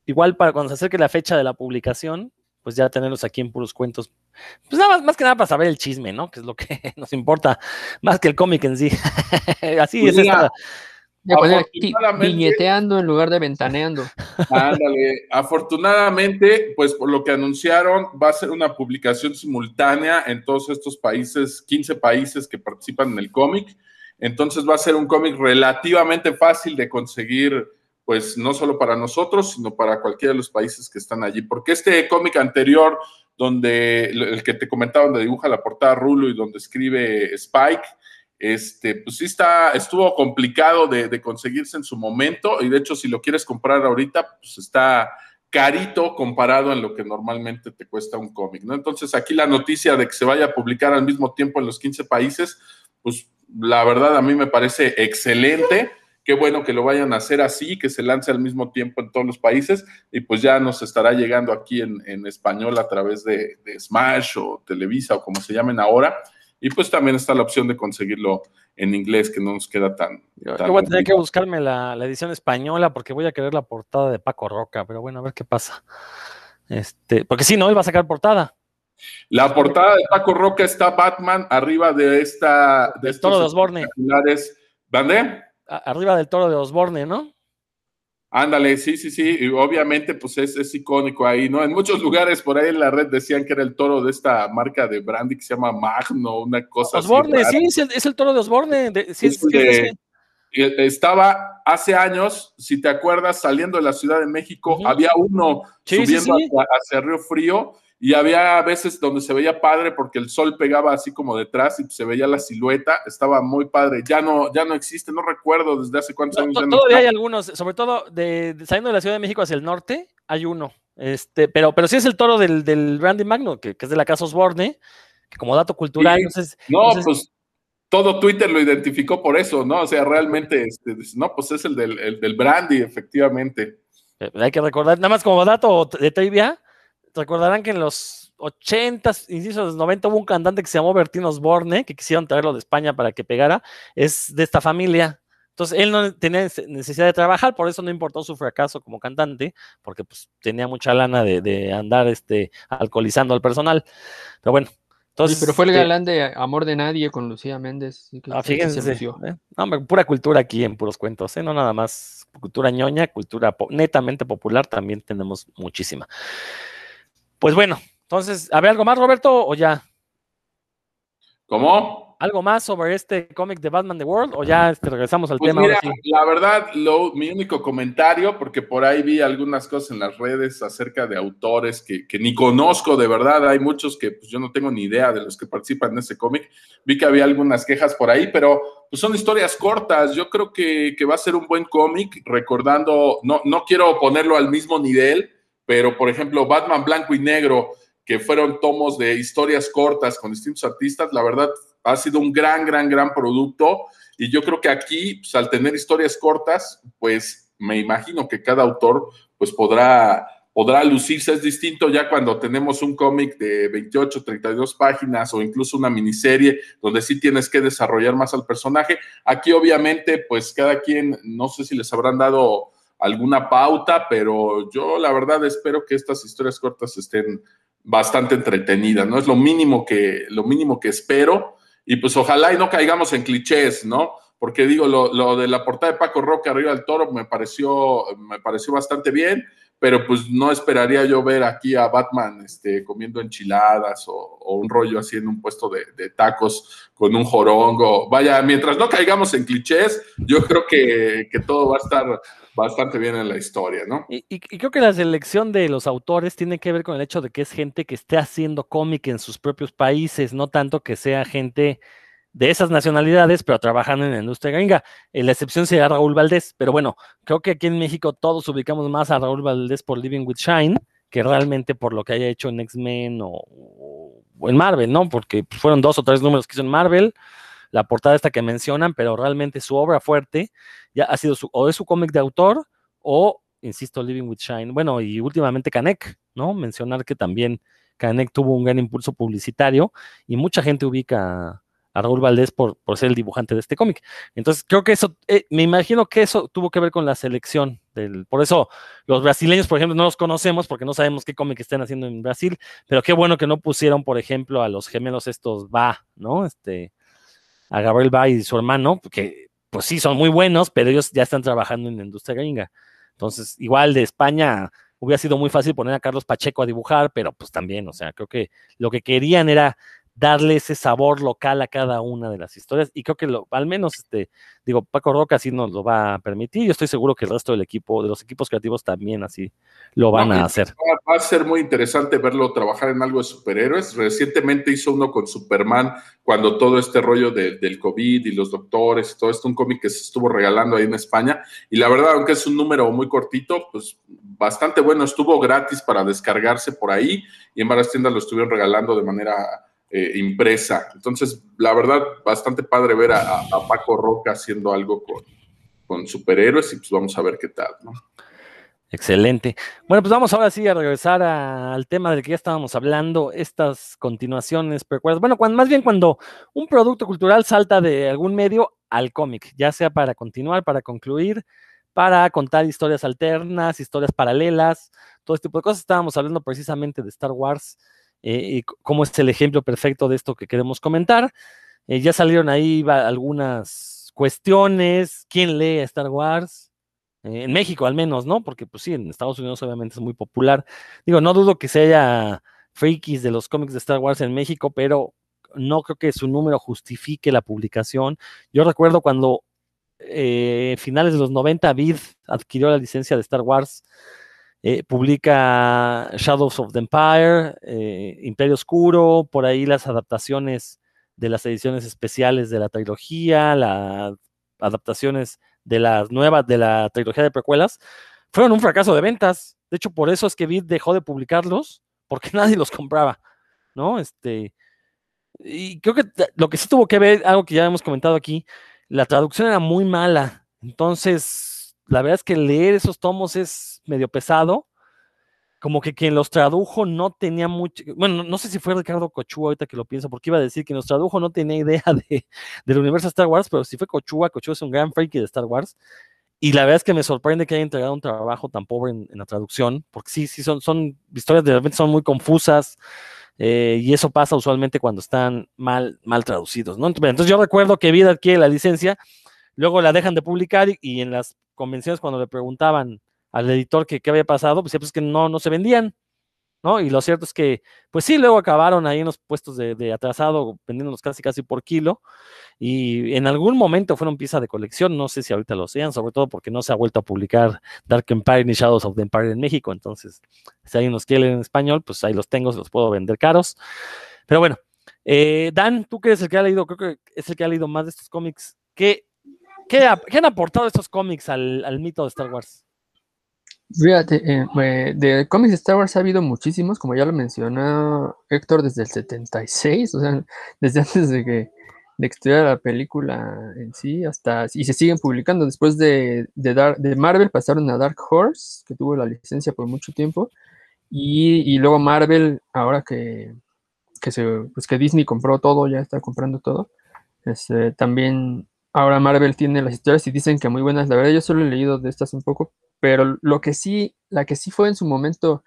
B: igual para cuando se acerque la fecha de la publicación, pues ya tenerlos aquí en puros cuentos. Pues nada más, más que nada para saber el chisme, ¿no? Que es lo que nos importa, más que el cómic en sí. Así
E: pues
B: es
E: mira,
B: esta.
D: Viñeteando en lugar de ventaneando.
E: Ándale, afortunadamente, pues por lo que anunciaron, va a ser una publicación simultánea en todos estos países, 15 países que participan en el cómic. Entonces va a ser un cómic relativamente fácil de conseguir, pues no solo para nosotros, sino para cualquiera de los países que están allí. Porque este cómic anterior, donde el que te comentaba, donde dibuja la portada Rulo y donde escribe Spike, este, pues sí está, estuvo complicado de, de conseguirse en su momento y de hecho si lo quieres comprar ahorita, pues está carito comparado en lo que normalmente te cuesta un cómic, ¿no? Entonces aquí la noticia de que se vaya a publicar al mismo tiempo en los 15 países, pues la verdad a mí me parece excelente. Qué bueno que lo vayan a hacer así, que se lance al mismo tiempo en todos los países y pues ya nos estará llegando aquí en, en español a través de, de Smash o Televisa o como se llamen ahora. Y pues también está la opción de conseguirlo en inglés, que no nos queda tan...
B: Yo,
E: tan
B: yo voy a tener que buscarme la, la edición española porque voy a querer la portada de Paco Roca, pero bueno, a ver qué pasa. Este, porque sí, no, él va a sacar portada.
E: La portada de Paco Roca está Batman arriba de esta... De estos
B: toro de Osborne.
E: espectaculares.
B: Arriba del toro de Osborne, ¿no?
E: Ándale, sí, sí, sí. Y obviamente, pues es, es icónico ahí, ¿no? En muchos lugares por ahí en la red decían que era el toro de esta marca de brandy que se llama Magno, una cosa así
B: Osborne, sí, es el, es el toro de Osborne. de- sí,
E: Es de-. Y Estaba hace años, si te acuerdas, saliendo de la Ciudad de México, había uno
B: sí,
E: subiendo
B: sí.
E: Hacia, hacia Río Frío y había veces donde se veía padre porque el sol pegaba así como detrás y se veía la silueta, estaba muy padre. Ya no, ya no existe, no recuerdo desde hace cuántos
B: No,
E: años. no
B: todavía hay algunos, sobre todo de, de- saliendo de la Ciudad de México hacia el norte, hay uno. Este, pero, pero sí es el toro del, del Brandy Magno, que, que es de la casa Osborne, que como dato cultural,
E: Sí.
B: si-
E: No,
B: Entonces-
E: pues todo Twitter lo identificó por eso, ¿no? O sea, realmente, este, no, pues es el del, el del brandy, efectivamente.
B: Eh, Hay que recordar, nada más como dato de trivia, recordarán que en los 80s, inicios de los 90 hubo un cantante que se llamó Bertín Osborne, que quisieron traerlo de España para que pegara, es de esta familia. Entonces él no tenía nece- necesidad de trabajar, por eso no importó su fracaso como cantante, porque pues tenía mucha lana de, de andar este, alcoholizando al personal. Pero bueno,
D: Sí,
B: entonces...
D: pero fue el
B: este,
D: galán de Amor de Nadie con Lucía Méndez. que
B: Ah,
D: sí se
B: fíjense. ¿eh? No, pura cultura aquí en puros cuentos, ¿eh? no nada más cultura ñoña, cultura po- netamente popular, también tenemos muchísima. Pues bueno, entonces, ¿a ver algo más, Roberto? ¿O ya?
E: ¿Cómo?
B: ¿Algo más sobre este cómic de Batman The World? ¿O ya este, regresamos al
E: Pues
B: tema?
E: mira,
B: sí?
E: la verdad, lo, mi único comentario, porque por ahí vi algunas cosas en las redes acerca de autores que, que ni conozco de verdad, hay muchos que pues, yo no tengo ni idea de los que participan en ese cómic, vi que había algunas quejas por ahí, pero pues, son historias cortas, yo creo que, que va a ser un buen cómic, recordando, no, no quiero ponerlo al mismo nivel, pero por ejemplo, Batman Blanco y Negro, que fueron tomos de historias cortas con distintos artistas, la verdad ha sido un gran, gran, gran producto. Y yo creo que aquí, pues, al tener historias cortas, pues me imagino que cada autor pues podrá, podrá lucirse. Es distinto ya cuando tenemos un cómic de 28, 32 páginas o incluso una miniserie donde sí tienes que desarrollar más al personaje. Aquí obviamente pues cada quien, no sé si les habrán dado alguna pauta, pero yo la verdad espero que estas historias cortas estén bastante entretenidas, ¿no? Es lo mínimo que, lo mínimo que espero. Y pues ojalá y no caigamos en clichés, ¿no? Porque digo, lo, lo de la portada de Paco Roca arriba del toro me pareció, me pareció bastante bien, pero pues no esperaría yo ver aquí a Batman este, comiendo enchiladas o, o un rollo así en un puesto de, de, tacos con un jorongo. Vaya, mientras no caigamos en clichés, yo creo que, que todo va a estar bastante bien en la historia, ¿no?
B: Y, creo que la selección de los autores tiene que ver con el hecho de que es gente que esté haciendo cómic en sus propios países, no tanto que sea gente de esas nacionalidades, pero trabajando en la industria gringa. En la excepción sería Raúl Valdés, pero bueno, creo que aquí en México todos ubicamos más a Raúl Valdés por Living with Shine que realmente por lo que haya hecho en X-Men o, o, en Marvel, ¿no? Porque fueron dos o tres números que hizo en Marvel, la portada esta que mencionan, pero realmente su obra fuerte ya ha sido su, o es su cómic de autor o, insisto, Living with Shine. Bueno, y últimamente Canek, ¿no? Mencionar que también Canek tuvo un gran impulso publicitario y mucha gente ubica a Raúl Valdés por, por ser el dibujante de este cómic. Entonces, creo que eso, eh, me imagino que eso tuvo que ver con la selección. Del, por eso los brasileños, por ejemplo, no los conocemos porque no sabemos qué cómic están haciendo en Brasil, pero qué bueno que no pusieron, por ejemplo, a los gemelos estos Va, ¿no? Este, a Gabriel Va y su hermano, que pues sí, son muy buenos, pero ellos ya están trabajando en la industria gringa. Entonces, igual de España hubiera sido muy fácil poner a Carlos Pacheco a dibujar, pero pues también, o sea, creo que lo que querían era darle ese sabor local a cada una de las historias y creo que lo, al menos este digo Paco Roca sí nos lo va a permitir yo estoy seguro que el resto del equipo de los equipos creativos también así lo van a hacer.
E: va, a ser muy interesante verlo trabajar en algo de superhéroes. Recientemente hizo uno con Superman cuando todo este rollo del COVID y los doctores todo esto un cómic que se estuvo regalando ahí en España y la verdad aunque es un número muy cortito pues bastante bueno estuvo gratis para descargarse por ahí y en varias tiendas lo estuvieron regalando de manera eh, impresa. Entonces, la verdad, bastante padre ver a, Paco Roca haciendo algo con, superhéroes y pues vamos a ver qué tal, ¿no?
B: Excelente. Bueno, pues vamos ahora sí a regresar al tema del que ya estábamos hablando, estas continuaciones, precuelas. Bueno, más bien cuando un producto cultural salta de algún medio al cómic, ya sea para continuar, para concluir, para contar historias alternas, historias paralelas, todo este tipo de cosas. Estábamos hablando precisamente de Star Wars eh, y cómo es el ejemplo perfecto de esto que queremos comentar. Eh, ya salieron ahí algunas cuestiones, quién lee Star Wars, eh, en México al menos, ¿no? Porque pues sí, en Estados Unidos obviamente es muy popular. Digo, no dudo que se haya freakies de los cómics de Star Wars en México, pero no creo que su número justifique la publicación. Yo recuerdo cuando finales de los 90 Vid adquirió la licencia de Star Wars, eh, publica Shadows of the Empire, eh, Imperio Oscuro, por ahí las adaptaciones de las ediciones especiales de la trilogía, las adaptaciones de las nuevas, de la trilogía de precuelas, fueron un fracaso de ventas. De hecho, por eso es que Vid dejó de publicarlos, porque nadie los compraba, ¿no? Este, y creo que lo que sí tuvo que ver, algo que ya hemos comentado aquí, la traducción era muy mala. Entonces, la verdad es que leer esos tomos es medio pesado. Como que quien los tradujo no tenía mucho. Bueno, no sé si fue Ricardo Cochua ahorita que lo pienso, porque iba a decir que los tradujo no tenía idea de, del universo Star Wars, pero si fue Cochua, Cochua es un gran freaky de Star Wars. Y la verdad es que me sorprende que haya entregado un trabajo tan pobre en, la traducción, porque sí, sí, son, son historias de repente son muy confusas. Eh, y eso pasa usualmente cuando están mal, mal traducidos, ¿no? Entonces yo recuerdo que Vida adquiere la licencia, luego la dejan de publicar y en las convenciones cuando le preguntaban al editor que qué había pasado, pues, pues que no, no se vendían, ¿no? Y lo cierto es que, pues sí, luego acabaron ahí en los puestos de, atrasado, vendiéndolos casi casi por kilo, y en algún momento fueron pieza de colección, no sé si ahorita lo sean, sobre todo porque no se ha vuelto a publicar Dark Empire ni Shadows of the Empire en México, entonces, si alguien nos quiere en español, pues ahí los tengo, se los puedo vender caros. Pero bueno, eh, Dan, tú que eres el que ha leído, creo que es el que ha leído más de estos cómics, ¿qué, ¿Qué, han aportado estos cómics al, mito de Star Wars?
D: Fíjate, eh, de cómics de Star Wars ha habido muchísimos, como ya lo mencionó Héctor, desde el 76, o sea, desde antes de que, de estudiar la película en sí, hasta, y se siguen publicando. Después de, de, Marvel pasaron a Dark Horse, que tuvo la licencia por mucho tiempo, y, luego Marvel, ahora que, se, pues que Disney compró todo, ya está comprando todo, este, también Ahora Marvel tiene las historias y dicen que muy buenas. La verdad, yo solo he leído de estas un poco, pero lo que sí, la que sí fue en su momento,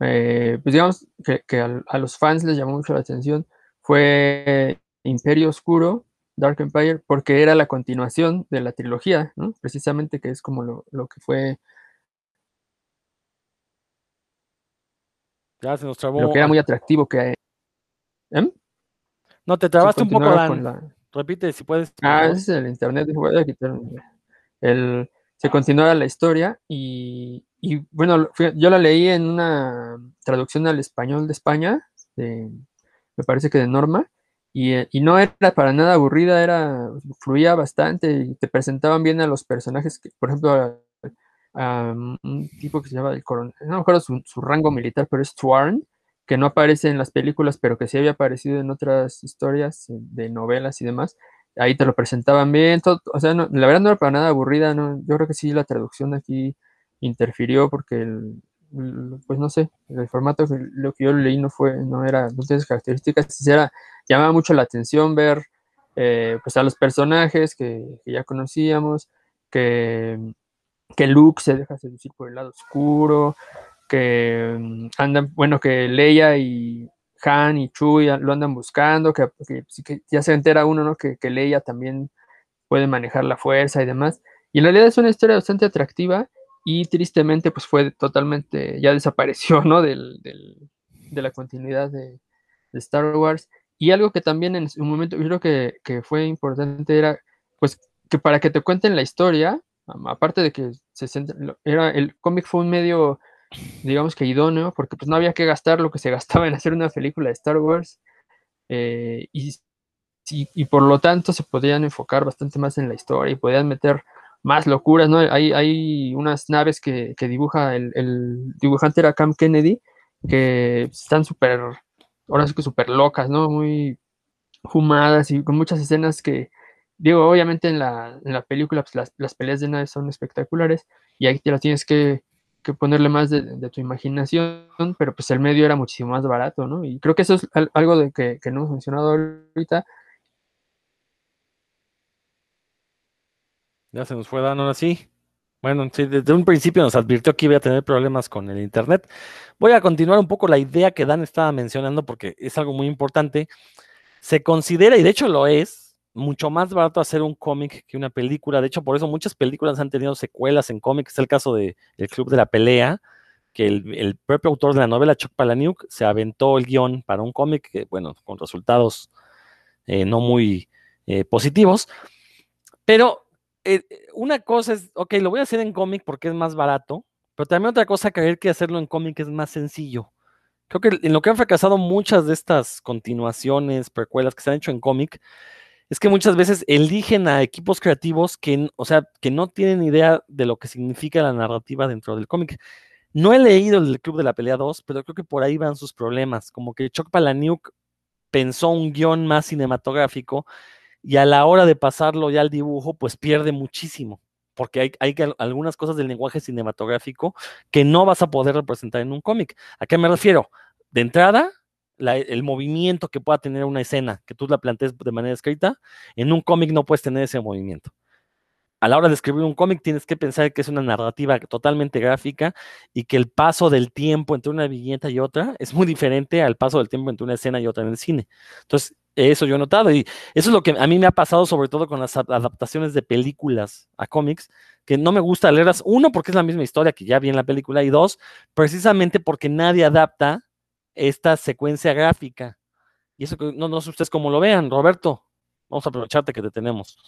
D: eh, pues digamos que, a, los fans les llamó mucho la atención, fue Imperio Oscuro, Dark Empire, porque era la continuación de la trilogía, ¿no? Precisamente que es como lo, que fue.
B: Ya se nos trabó.
D: Lo que era muy atractivo que.
B: ¿eh? No, te trabaste un poco, Dan. Repite si puedes.
D: Ah, ese es el internet. El, se continúa la historia y, bueno, yo la leí en una traducción al español de España, me parece que de Norma, y, no era para nada aburrida, era fluía bastante y te presentaban bien a los personajes, que, por ejemplo, a, un tipo que se llama el coronel, no me acuerdo su, su rango militar, pero es Twarn, que no aparece en las películas, pero que sí había aparecido en otras historias eh, de novelas y demás. Ahí te lo presentaban bien, o sea, la verdad no era para nada aburrida, ¿no? yo creo que sí la traducción aquí interfirió porque, el, pues no sé, el formato que lo que yo leí no fue, no era, no tiene características, era, llamaba mucho la atención ver eh, pues a los personajes que, ya conocíamos, que, que Luke se deja seducir por el lado oscuro, que mm, andan, bueno, que Leia y Han y Chewie lo andan buscando, que, ya se entera uno, ¿no? Que, que Leia también puede manejar la fuerza y demás. Y en realidad es una historia bastante atractiva y tristemente pues fue totalmente, ya desapareció, ¿no? Del, del, de la continuidad de, Star Wars. Y algo que también en un momento, yo creo que, que, fue importante era, pues, que para que te cuenten la historia, aparte de que se era, el cómic fue un medio, digamos que idóneo, porque pues no había que gastar lo que se gastaba en hacer una película de Star Wars. Eh, y, y, por lo tanto se podían enfocar bastante más en la historia y podían meter más locuras, ¿no? Hay, hay unas naves que, que dibuja el, el, dibujante era Cam Kennedy, que están súper, ahora sí que súper locas, ¿no? Muy fumadas y con muchas escenas que, digo, obviamente en la, en la película pues las, las, peleas de naves son espectaculares y ahí te las tienes que, que ponerle más de, tu imaginación, pero pues el medio era muchísimo más barato, ¿no? Y creo que eso es algo de que, no hemos mencionado ahorita,
B: Ya se nos fue dando así. Bueno, desde un principio nos advirtió que iba a tener problemas con el Internet. Voy a continuar un poco la idea que Dan estaba mencionando porque es algo muy importante. Se considera, y de hecho lo es, mucho más barato hacer un cómic que una película. De hecho, por eso muchas películas han tenido secuelas en cómics. Es el caso de El Club de la Pelea, que el, el propio autor de la novela, Chuck Palahniuk, se aventó el guion para un cómic, que, bueno, con resultados eh, no muy eh, positivos. Pero eh, una cosa es, ok, lo voy a hacer en cómic porque es más barato, pero también otra cosa, creer que hacerlo en cómic es más sencillo. Creo que en lo que han fracasado muchas de estas continuaciones, precuelas que se han hecho en cómic, es que muchas veces eligen a equipos creativos que, o sea, que no tienen idea de lo que significa la narrativa dentro del cómic. No he leído el Club de la Pelea 2, pero creo que por ahí van sus problemas. Como que Chuck Palahniuk pensó un guion más cinematográfico y a la hora de pasarlo ya al dibujo, pues pierde muchísimo, porque hay, hay algunas cosas del lenguaje cinematográfico que no vas a poder representar en un cómic. ¿A qué me refiero? De entrada, el movimiento que pueda tener una escena, que tú la plantees de manera escrita, en un cómic no puedes tener ese movimiento. A la hora de escribir un cómic tienes que pensar que es una narrativa totalmente gráfica y que el paso del tiempo entre una viñeta y otra es muy diferente al paso del tiempo entre una escena y otra en el cine. Entonces, eso yo he notado y eso es lo que a mí me ha pasado sobre todo con las adaptaciones de películas a cómics, que no me gusta leerlas, uno porque es la misma historia que ya vi en la película y dos, precisamente porque nadie adapta esta secuencia gráfica. Y eso que no, no sé ustedes cómo lo vean, Roberto, vamos a aprovecharte que te tenemos.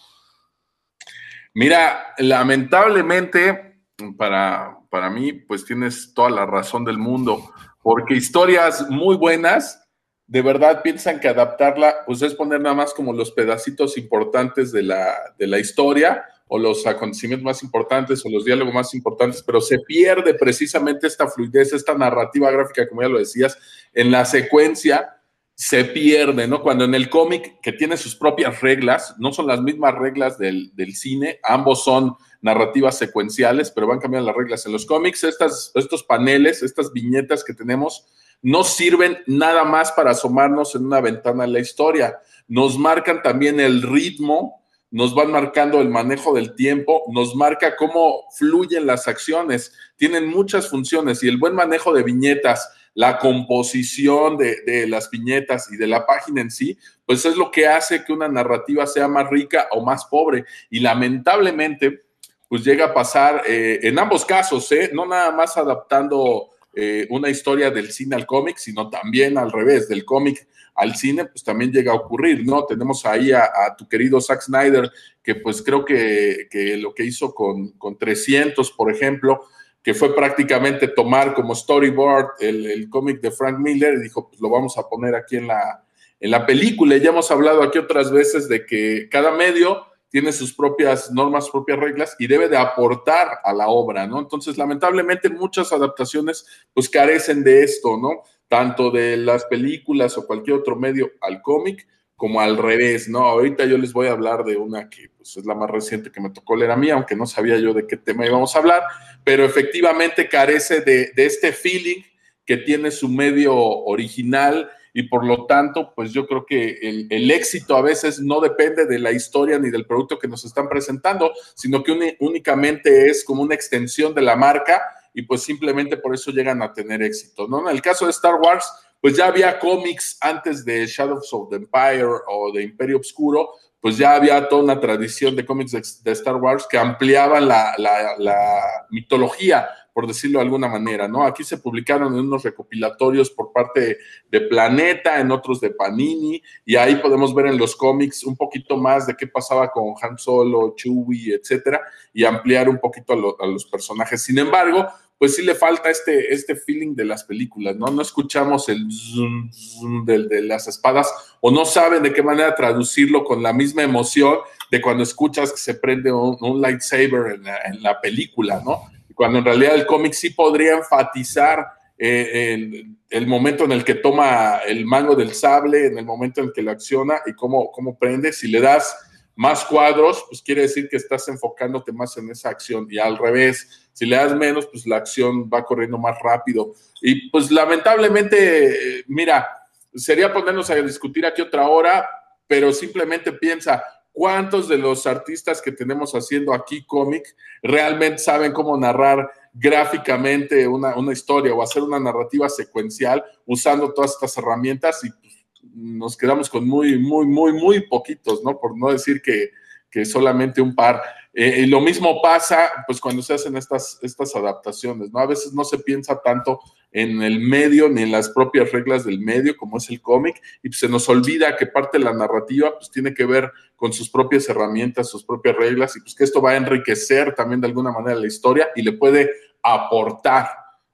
E: Mira, lamentablemente para, para mí, pues tienes toda la razón del mundo, porque historias muy buenas de verdad piensan que adaptarla, pues es poner nada más como los pedacitos importantes de la, de la historia o los acontecimientos más importantes o los diálogos más importantes, pero se pierde precisamente esta fluidez, esta narrativa gráfica, como ya lo decías, en la secuencia se pierde, ¿no? Cuando en el cómic, que tiene sus propias reglas, no son las mismas reglas del, del, cine, ambos son narrativas secuenciales, pero van cambiando las reglas. En los cómics, estas, estos paneles, estas viñetas que tenemos, no sirven nada más para asomarnos en una ventana en la historia. Nos marcan también el ritmo, nos van marcando el manejo del tiempo, nos marca cómo fluyen las acciones. Tienen muchas funciones y el buen manejo de viñetas, la composición de, las viñetas y de la página en sí, pues es lo que hace que una narrativa sea más rica o más pobre. Y lamentablemente, pues llega a pasar eh, en ambos casos, ¿eh? no nada más adaptando eh, una historia del cine al cómic, sino también al revés, del cómic al cine, pues también llega a ocurrir, ¿no? Tenemos ahí a, tu querido Zack Snyder, que pues creo que, que lo que hizo con, con, 300, por ejemplo, que fue prácticamente tomar como storyboard el, el cómic de Frank Miller y dijo, pues lo vamos a poner aquí en la, en la película. Ya hemos hablado aquí otras veces de que cada medio tiene sus propias normas, propias reglas y debe de aportar a la obra, ¿no? Entonces, lamentablemente muchas adaptaciones pues carecen de esto, ¿no? Tanto de las películas o cualquier otro medio al cómic como al revés, ¿no? Ahorita yo les voy a hablar de una que pues, es la más reciente que me tocó leer a mí, aunque no sabía yo de qué tema íbamos a hablar, pero efectivamente carece de, de este feeling que tiene su medio original y por lo tanto, pues yo creo que el, el, éxito a veces no depende de la historia ni del producto que nos están presentando, sino que únicamente es como una extensión de la marca y pues simplemente por eso llegan a tener éxito, ¿no? En el caso de Star Wars, pues ya había cómics antes de Shadows of the Empire o de Imperio Obscuro, pues ya había toda una tradición de cómics de, Star Wars que ampliaban la, la, mitología, por decirlo de alguna manera, ¿no? Aquí se publicaron en unos recopilatorios por parte de Planeta, en otros de Panini, y ahí podemos ver en los cómics un poquito más de qué pasaba con Han Solo, Chewie, etcétera, y ampliar un poquito a, los personajes. Sin embargo, pues sí le falta este, este feeling de las películas, ¿no? No escuchamos el zoom, zoom de, las espadas o no saben de qué manera traducirlo con la misma emoción de cuando escuchas que se prende un, lightsaber en la, película, ¿no? Cuando en realidad el cómic sí podría enfatizar eh, el, momento en el que toma el mango del sable, en el momento en que lo acciona y cómo, cómo prende. Si le das más cuadros, pues quiere decir que estás enfocándote más en esa acción y al revés si le das menos, pues la acción va corriendo más rápido. Y pues lamentablemente, mira, sería ponernos a discutir aquí otra hora, pero simplemente piensa, ¿cuántos de los artistas que tenemos haciendo aquí cómic realmente saben cómo narrar gráficamente una, historia o hacer una narrativa secuencial usando todas estas herramientas? Y pues, nos quedamos con muy, muy, muy, muy poquitos, ¿no? Por no decir que, que solamente un par. Eh, y lo mismo pasa pues cuando se hacen estas, estas adaptaciones, ¿no? A veces no se piensa tanto en el medio ni en las propias reglas del medio como es el cómic y se nos olvida que parte de la narrativa pues tiene que ver con sus propias herramientas, sus propias reglas y pues que esto va a enriquecer también de alguna manera la historia y le puede aportar,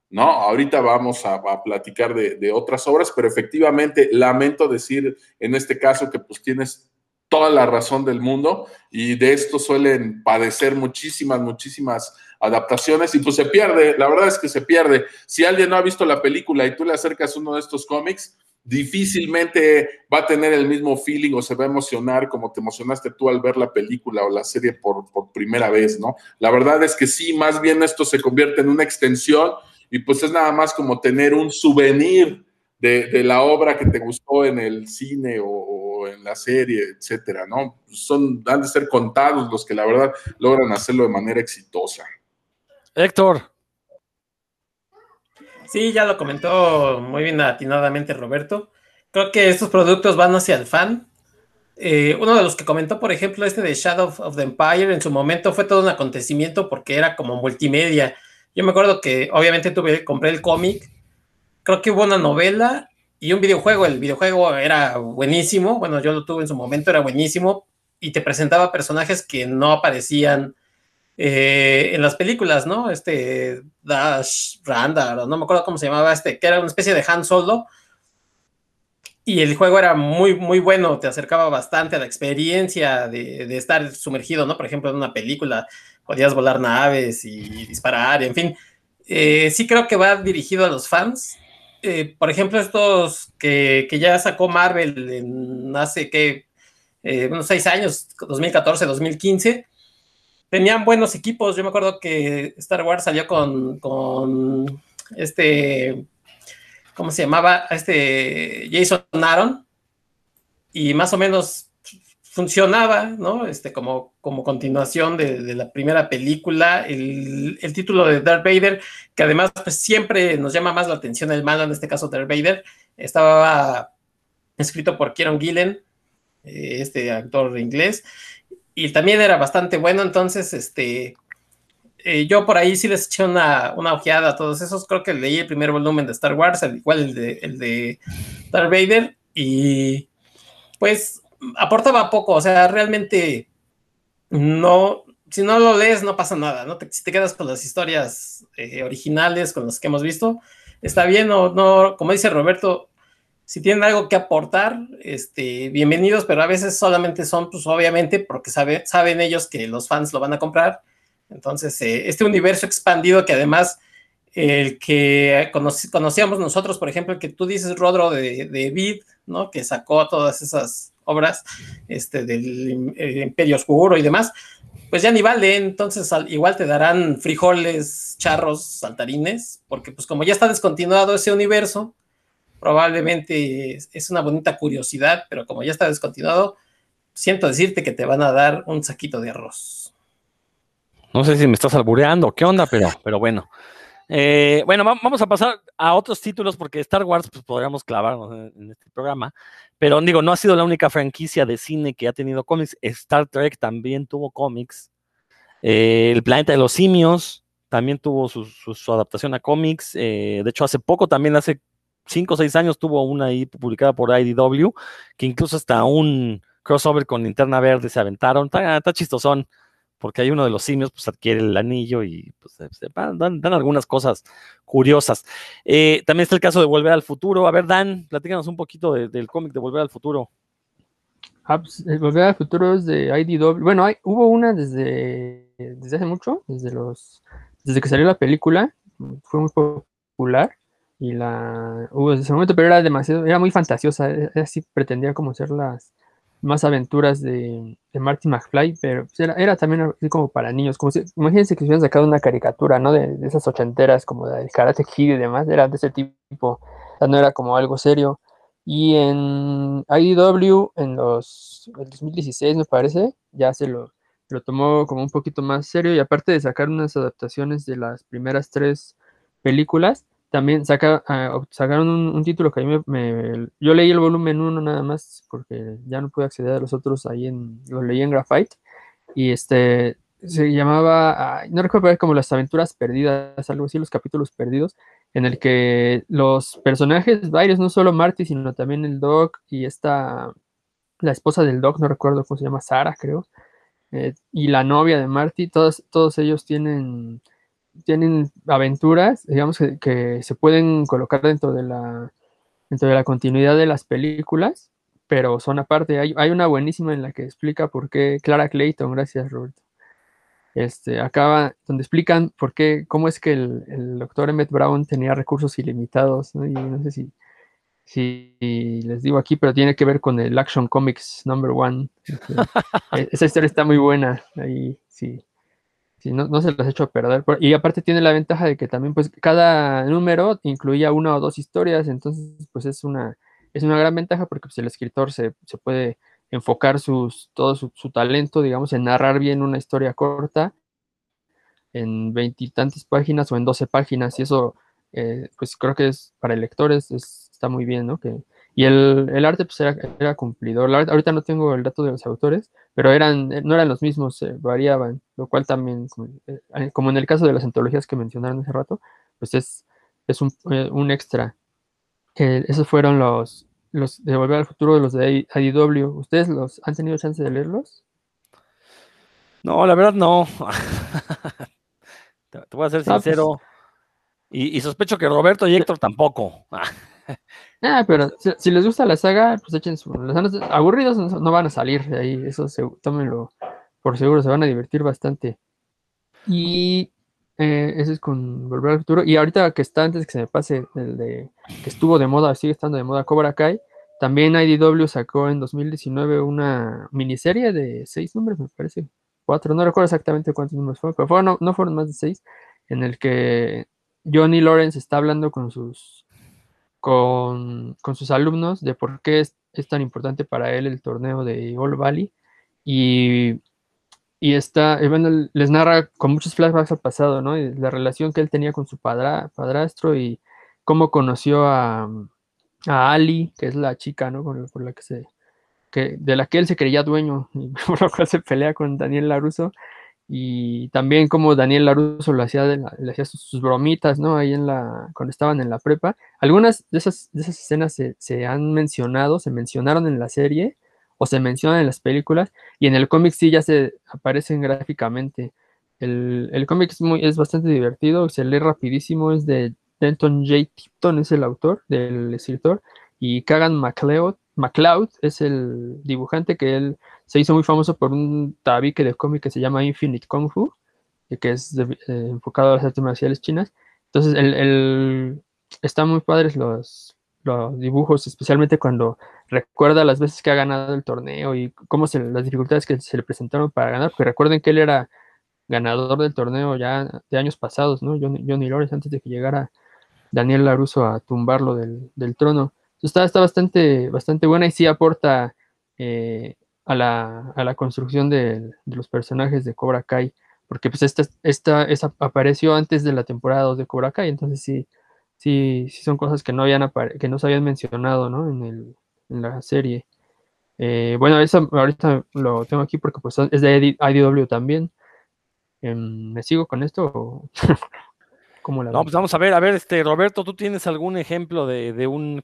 E: ¿no? Ahorita vamos a, platicar de, de, otras obras, pero efectivamente lamento decir en este caso que pues tienes toda la razón del mundo y de esto suelen padecer muchísimas, muchísimas adaptaciones y pues se pierde, la verdad es que se pierde. Si alguien no ha visto la película y tú le acercas uno de estos cómics, difícilmente va a tener el mismo feeling o se va a emocionar como te emocionaste tú al ver la película o la serie por, por primera vez, ¿no? La verdad es que sí, más bien esto se convierte en una extensión y pues es nada más como tener un souvenir de, de la obra que te gustó en el cine o, en la serie, etcétera, ¿no? Son, han de ser contados los que la verdad logran hacerlo de manera exitosa.
B: Héctor.
C: Sí, ya lo comentó muy bien atinadamente Roberto. Creo que estos productos van hacia el fan. Eh, uno de los que comentó, por ejemplo, este de Shadow of the Empire, en su momento fue todo un acontecimiento porque era como multimedia. Yo me acuerdo que obviamente tuve, compré el cómic, creo que hubo una novela y un videojuego. El videojuego era buenísimo, bueno, yo lo tuve en su momento, era buenísimo, y te presentaba personajes que no aparecían eh, en las películas, ¿no? Este Dash Randall, no me acuerdo cómo se llamaba este, que era una especie de Han Solo. Y el juego era muy, muy bueno, te acercaba bastante a la experiencia de, estar sumergido, ¿no? Por ejemplo, en una película, podías volar naves y disparar, en fin. Eh, sí creo que va dirigido a los fans, eh, por ejemplo, estos que, ya sacó Marvel en hace que eh, unos seis años, 2014, 2015, tenían buenos equipos. Yo me acuerdo que Star Wars salió con, con este, ¿cómo se llamaba? Este Jason Aaron. Y más o menos funcionaba, ¿no? Este, como, como continuación de, la primera película, el, título de Darth Vader, que además pues, siempre nos llama más la atención el malo, en este caso Darth Vader, estaba escrito por Kieron Gillen, eh, este actor inglés, y también era bastante bueno, entonces, este, eh, yo por ahí sí les eché una, una, ojeada a todos esos, creo que leí el primer volumen de Star Wars, igual el de, el de Darth Vader, y pues aportaba poco, o sea, realmente no, si no lo lees no pasa nada, ¿no? si te quedas con las historias eh, originales, con las que hemos visto, está bien o no, como dice Roberto, si tienen algo que aportar, este, bienvenidos, pero a veces solamente son, pues obviamente, porque saben ellos que los fans lo van a comprar. Entonces, eh, este universo expandido que además el que conocíamos nosotros, por ejemplo, el que tú dices, Rodro, de, de Vid, ¿no? Que sacó todas esas obras este, del eh, Imperio Oscuro y demás, pues ya ni vale, entonces igual te darán frijoles, charros, saltarines, porque pues como ya está descontinuado ese universo, probablemente es una bonita curiosidad, pero como ya está descontinuado, siento decirte que te van a dar un saquito de arroz.
B: No sé si me estás albureando, qué onda, pero, pero bueno. Eh, bueno, va- vamos a pasar a otros títulos porque Star Wars pues, podríamos clavarnos en, este programa, pero digo, no ha sido la única franquicia de cine que ha tenido cómics. Star Trek también tuvo cómics. Eh, el planeta de los simios también tuvo su adaptación a cómics. Eh, de hecho, hace poco, también hace 5 o 6 años, tuvo una ahí publicada por IDW, que incluso hasta un crossover con Linterna Verde se aventaron. Está, está chistosón, porque hay uno de los simios, pues adquiere el anillo y pues, dan, algunas cosas curiosas. Eh, también está el caso de Volver al Futuro. A ver, Dan, platícanos un poquito de- del cómic de Volver al Futuro.
D: Ah, pues, Volver al Futuro es de IDW. Bueno, hubo una desde, desde hace mucho, desde los desde que salió la película, fue muy popular y la hubo desde ese momento, pero era demasiado, era muy fantasiosa, e- era así pretendía como ser las más aventuras de, de Marty McFly, pero pues, era, era también así como para niños, como si, imagínense que se hubieran sacado una caricatura, ¿no? De, de esas ochenteras, como de Karate Kid y demás, era de ese tipo, o no era como algo serio. Y en IDW, en los el 2016 me parece, ya se lo, lo tomó como un poquito más serio y aparte de sacar unas adaptaciones de las primeras tres películas, también saca, ah, sacaron un, título que a mí me, Yo leí el volumen 1 nada más porque ya no pude acceder a los otros ahí en... Los leí en Graphite y este se llamaba, ay, no recuerdo, era como las aventuras perdidas, algo así, los capítulos perdidos, en el que los personajes, varios, no solo Marty, sino también el Doc y esta, la esposa del Doc, no recuerdo cómo se llama, Sara, creo, eh, y la novia de Marty, todos, todos ellos tienen, tienen aventuras, digamos, que, que se pueden colocar dentro de la, dentro de la continuidad de las películas, pero son aparte. Hay, hay una buenísima en la que explica por qué Clara Clayton, gracias Roberto, este, acaba, donde explican por qué, cómo es que el, el doctor Emmett Brown tenía recursos ilimitados, ¿no? Y no sé si, si les digo aquí, pero tiene que ver con el Action Comics Number One. Este, e- esa historia está muy buena, ahí sí. Sí, no, no se las he hecho perder. Y aparte tiene la ventaja de que también, pues, cada número incluía una o dos historias, entonces, pues, es una, es una gran ventaja porque pues, el escritor se, se puede enfocar sus, todo su, talento, digamos, en narrar bien una historia corta en veintitantas páginas o en doce páginas, y eso, eh, pues creo que es para el lector es, es- está muy bien, ¿no? Que, y el, el arte pues era, cumplidor. Ahorita no tengo el dato de los autores, pero eran, eh, no eran los mismos, eh, variaban, lo cual también, como, eh, como en el caso de las antologías que mencionaron hace rato, pues es, es un, eh, un extra. Eh, esos fueron los, los de Volver al Futuro, los de IDW. ¿Ustedes los han tenido chance de leerlos?
B: No, la verdad no. te, te voy a ser
D: Ah, pues.
B: sincero. Y, y sospecho que Roberto y Héctor tampoco.
D: Ah, pero si, si les gusta la saga, pues echen su. Los aburridos no, no van a salir de ahí, eso se, tómenlo por seguro, se van a divertir bastante. Y eh, ese es con Volver al Futuro. Y ahorita que está, antes que se me pase, el de que estuvo de moda, sigue estando de moda Cobra Kai. También IDW sacó en 2019 una miniserie de seis números, me parece. Cuatro, no recuerdo exactamente cuántos números fueron, pero fueron- no, fueron más de seis, en el que Johnny Lawrence está hablando con sus con, con sus alumnos de por qué es, es tan importante para él el torneo de All Valley y, y está, y bueno, les narra con muchos flashbacks al pasado, ¿no? La relación que él tenía con su padra- padrastro y cómo conoció a, a Ali, que es la chica, ¿no? Con, por la que se, que, de la que él se creía dueño y por lo cual se pelea con Daniel Laruso y también como Daniel Laruso le hacía, de la- le hacía sus, sus bromitas, ¿no? Ahí en la, cuando estaban en la prepa. Algunas de esas, de esas escenas se, se han mencionado, se mencionaron en la serie o se mencionan en las películas y en el cómic sí ya se aparecen gráficamente. El, el cómic es, bastante divertido, se lee rapidísimo, es de Denton J. Tipton, es el autor del escritor, y Kagan MacLeod, MacLeod es el dibujante que él se hizo muy famoso por un tabique de cómic que se llama Infinite Kung Fu, que es eh, enfocado a las artes marciales chinas. Entonces, el, el- están muy padres los, los dibujos, especialmente cuando recuerda las veces que ha ganado el torneo y cómo se, las dificultades que se le presentaron para ganar, porque recuerden que él era ganador del torneo ya de años pasados, ¿no? Johnny, Johnny Lawrence, antes de que llegara Daniel Laruso a tumbarlo del, del trono. Está, está bastante, bastante buena y sí aporta eh, a, la, a la construcción de, los personajes de Cobra Kai porque pues esta, esta, esta apareció antes de la temporada 2 de Cobra Kai, entonces sí, sí, sí son cosas que no habían que no se habían mencionado, ¿no? En, el, la serie. Eh, bueno, eso ahorita lo tengo aquí porque pues es de IDW también. Em, ¿Me sigo con esto?
B: no, pues vamos a ver, a ver, este Roberto, ¿tú tienes algún ejemplo de, un,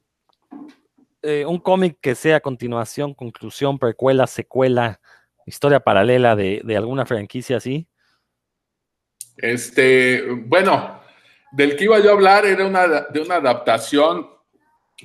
B: eh, un cómic que sea continuación, conclusión, precuela, secuela, historia paralela de, de alguna franquicia así?
E: Este, bueno, del que iba yo a hablar era una, de una adaptación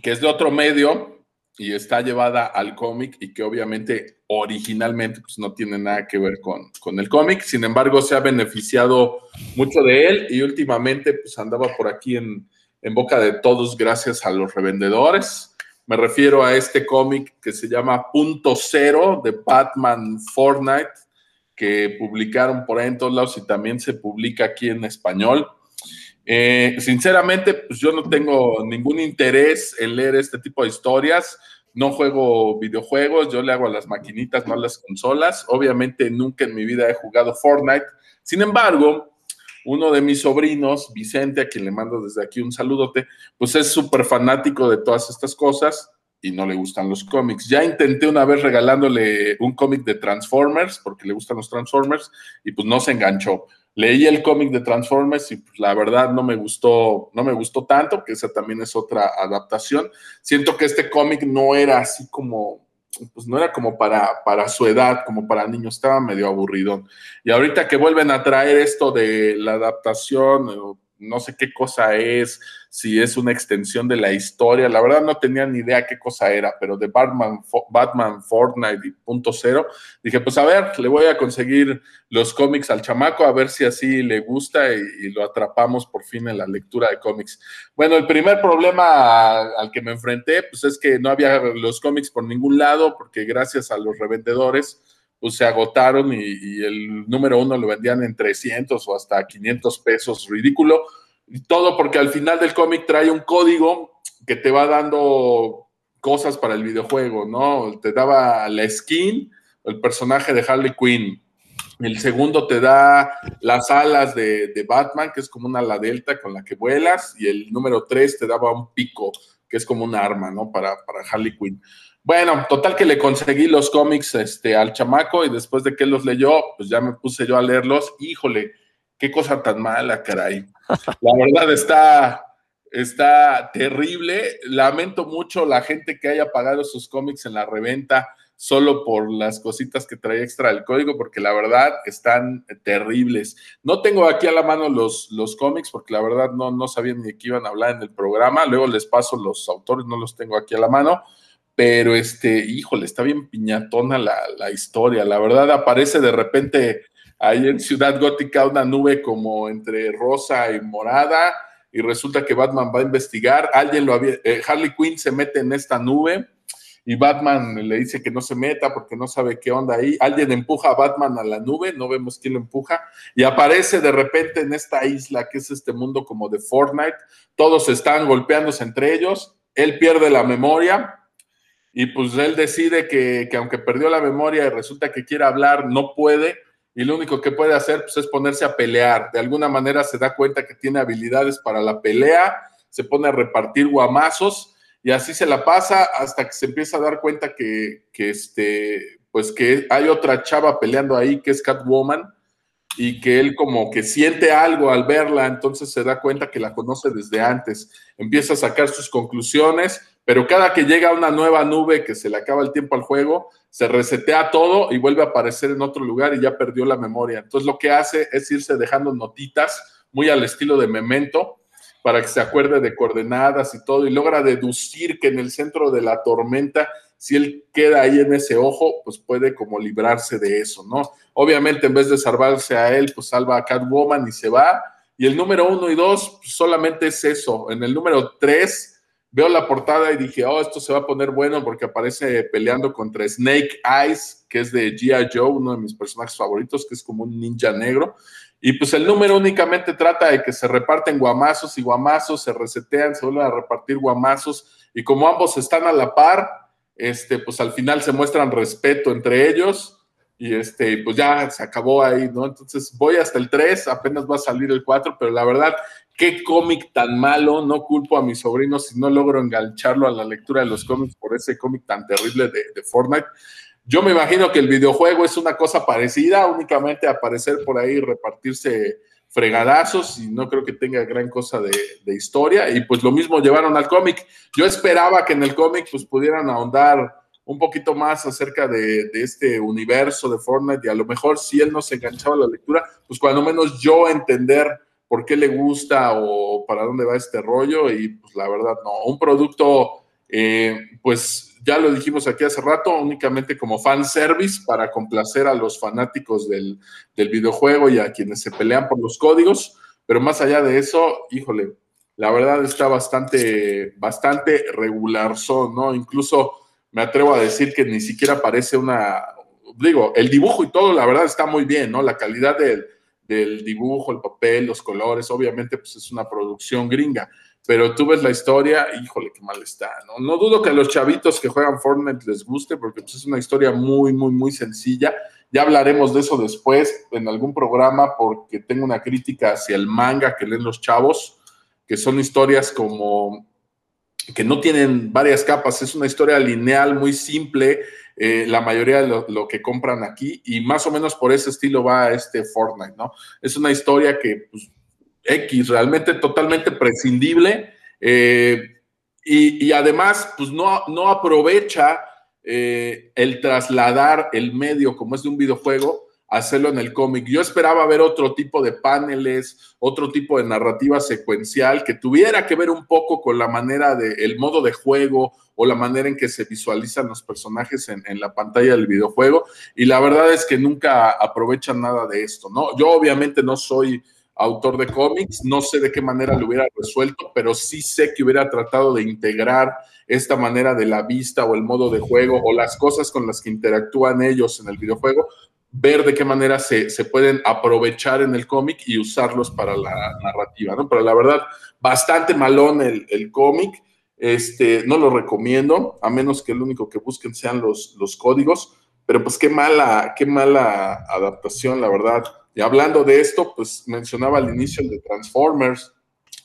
E: que es de otro medio y está llevada al cómic y que obviamente originalmente pues, no tiene nada que ver con, con el cómic. Sin embargo, se ha beneficiado mucho de él y últimamente pues andaba por aquí en, en boca de todos gracias a los revendedores. Me refiero a este cómic que se llama Punto Cero de Batman Fortnite, que publicaron por ahí en todos lados y también se publica aquí en español. Eh, sinceramente, pues yo no tengo ningún interés en leer este tipo de historias. No juego videojuegos, yo le hago a las maquinitas, no a las consolas. Obviamente nunca en mi vida he jugado Fortnite. Sin embargo, uno de mis sobrinos, Vicente, a quien le mando desde aquí un saludote, pues es súper fanático de todas estas cosas y no le gustan los cómics. Ya intenté una vez regalándole un cómic de Transformers, porque le gustan los Transformers, y pues no se enganchó. Leí el cómic de Transformers y pues, la verdad no me gustó, no me gustó tanto, que esa también es otra adaptación. Siento que este cómic no era así como, pues no era como para, para su edad, como para niños, estaba medio aburrido. Y ahorita que vuelven a traer esto de la adaptación, no sé qué cosa es, si es una extensión de la historia. La verdad no tenía ni idea qué cosa era, pero de Batman, Batman Fortnite y punto cero, dije, pues a ver, le voy a conseguir los cómics al chamaco, a ver si así le gusta y, lo atrapamos por fin en la lectura de cómics. Bueno, el primer problema al que me enfrenté, pues es que no había los cómics por ningún lado, porque gracias a los revendedores, pues se agotaron y, el número uno lo vendían en 300 o hasta 500 pesos, ridículo. Y todo porque al final del cómic trae un código que te va dando cosas para el videojuego, ¿no? Te daba la skin, el personaje de Harley Quinn. El segundo te da las alas de, Batman, que es como una ala delta con la que vuelas. Y el número tres te daba un pico, que es como un arma, ¿no? Para, para Harley Quinn. Bueno, total que le conseguí los cómics este, al chamaco y después de que los leyó, pues ya me puse yo a leerlos. Híjole, qué cosa tan mala, caray. La verdad está, está terrible. Lamento mucho la gente que haya pagado sus cómics en la reventa solo por las cositas que trae extra el código, porque la verdad están terribles. No tengo aquí a la mano los, los cómics, porque la verdad no, no sabía ni de qué iban a hablar en el programa. Luego les paso los autores, no los tengo aquí a la mano pero este, híjole, está bien piñatona la, historia. La verdad, aparece de repente ahí en Ciudad Gótica una nube como entre rosa y morada, y resulta que Batman va a investigar. Alguien lo había, eh, Harley Quinn se mete en esta nube y Batman le dice que no se meta porque no sabe qué onda ahí. Alguien empuja a Batman a la nube, no vemos quién lo empuja, y aparece de repente en esta isla que es este mundo como de Fortnite. Todos están golpeándose entre ellos. Él pierde la memoria y pues él decide que, aunque perdió la memoria y resulta que quiere hablar, no puede, y lo único que puede hacer pues, es ponerse a pelear. De alguna manera se da cuenta que tiene habilidades para la pelea, se pone a repartir guamazos y así se la pasa hasta que se empieza a dar cuenta que, que, este, pues que hay otra chava peleando ahí que es Catwoman y que él como que siente algo al verla, entonces se da cuenta que la conoce desde antes, empieza a sacar sus conclusiones, pero cada que llega una nueva nube que se le acaba el tiempo al juego, se resetea todo y vuelve a aparecer en otro lugar y ya perdió la memoria. Entonces lo que hace es irse dejando notitas muy al estilo de memento para que se acuerde de coordenadas y todo y logra deducir que en el centro de la tormenta si él queda ahí en ese ojo, pues puede como librarse de eso, ¿no? Obviamente en vez de salvarse a él, pues salva a Catwoman y se va. Y el número uno y dos pues, solamente es eso. En el número tres veo la portada y dije, oh, esto se va a poner bueno porque aparece peleando contra Snake Eyes, que es de G.I. Joe, uno de mis personajes favoritos, que es como un ninja negro. Y pues el número únicamente trata de que se reparten guamazos y guamazos, se resetean, se vuelven a repartir guamazos. Y como ambos están a la par, este, pues al final se muestran respeto entre ellos y este, pues ya se acabó ahí, ¿no? Entonces voy hasta el 3, apenas va a salir el 4, pero la verdad, qué cómic tan malo, no culpo a mi sobrino si no logro engancharlo a la lectura de los cómics por ese cómic tan terrible de, de, Fortnite. Yo me imagino que el videojuego es una cosa parecida, únicamente aparecer por ahí y repartirse fregadazos y no creo que tenga gran cosa de, historia. Y pues lo mismo llevaron al cómic. Yo esperaba que en el cómic pues pudieran ahondar un poquito más acerca de, este universo de Fortnite y a lo mejor si él no se enganchaba a la lectura, pues cuando menos yo entender por qué le gusta o para dónde va este rollo. Y pues la verdad no, un producto eh, pues ya lo dijimos aquí hace rato, únicamente como fan service para complacer a los fanáticos del, del videojuego y a quienes se pelean por los códigos, pero más allá de eso, híjole, la verdad está bastante, bastante regular, ¿no? Incluso me atrevo a decir que ni siquiera parece una, digo, el dibujo y todo, la verdad está muy bien, ¿no? La calidad del, dibujo, el papel, los colores, obviamente pues es una producción gringa, pero tú ves la historia, híjole, qué mal está, ¿no? No dudo que a los chavitos que juegan Fortnite les guste, porque pues, es una historia muy, muy, muy sencilla. Ya hablaremos de eso después en algún programa, porque tengo una crítica hacia el manga que leen los chavos, que son historias como que no tienen varias capas, es una historia lineal muy simple, eh, la mayoría de lo, que compran aquí, y más o menos por ese estilo va este Fortnite, ¿no? Es una historia que, pues, X, realmente totalmente prescindible, eh, y, además, pues no, no aprovecha eh, el trasladar el medio como es de un videojuego hacerlo en el cómic. Yo esperaba ver otro tipo de paneles, otro tipo de narrativa secuencial que tuviera que ver un poco con la manera de, el modo de juego o la manera en que se visualizan los personajes en, en, la pantalla del videojuego. Y la verdad es que nunca aprovechan nada de esto, ¿no? Yo obviamente no soy autor de cómics, no sé de qué manera lo hubiera resuelto, pero sí sé que hubiera tratado de integrar esta manera de la vista o el modo de juego o las cosas con las que interactúan ellos en el videojuego ver de qué manera se, pueden aprovechar en el cómic y usarlos para la narrativa, ¿no? Pero la verdad, bastante malón el, cómic, este, no lo recomiendo, a menos que el único que busquen sean los, los códigos, pero pues qué mala, qué mala adaptación, la verdad. Y hablando de esto, pues mencionaba al inicio el de Transformers,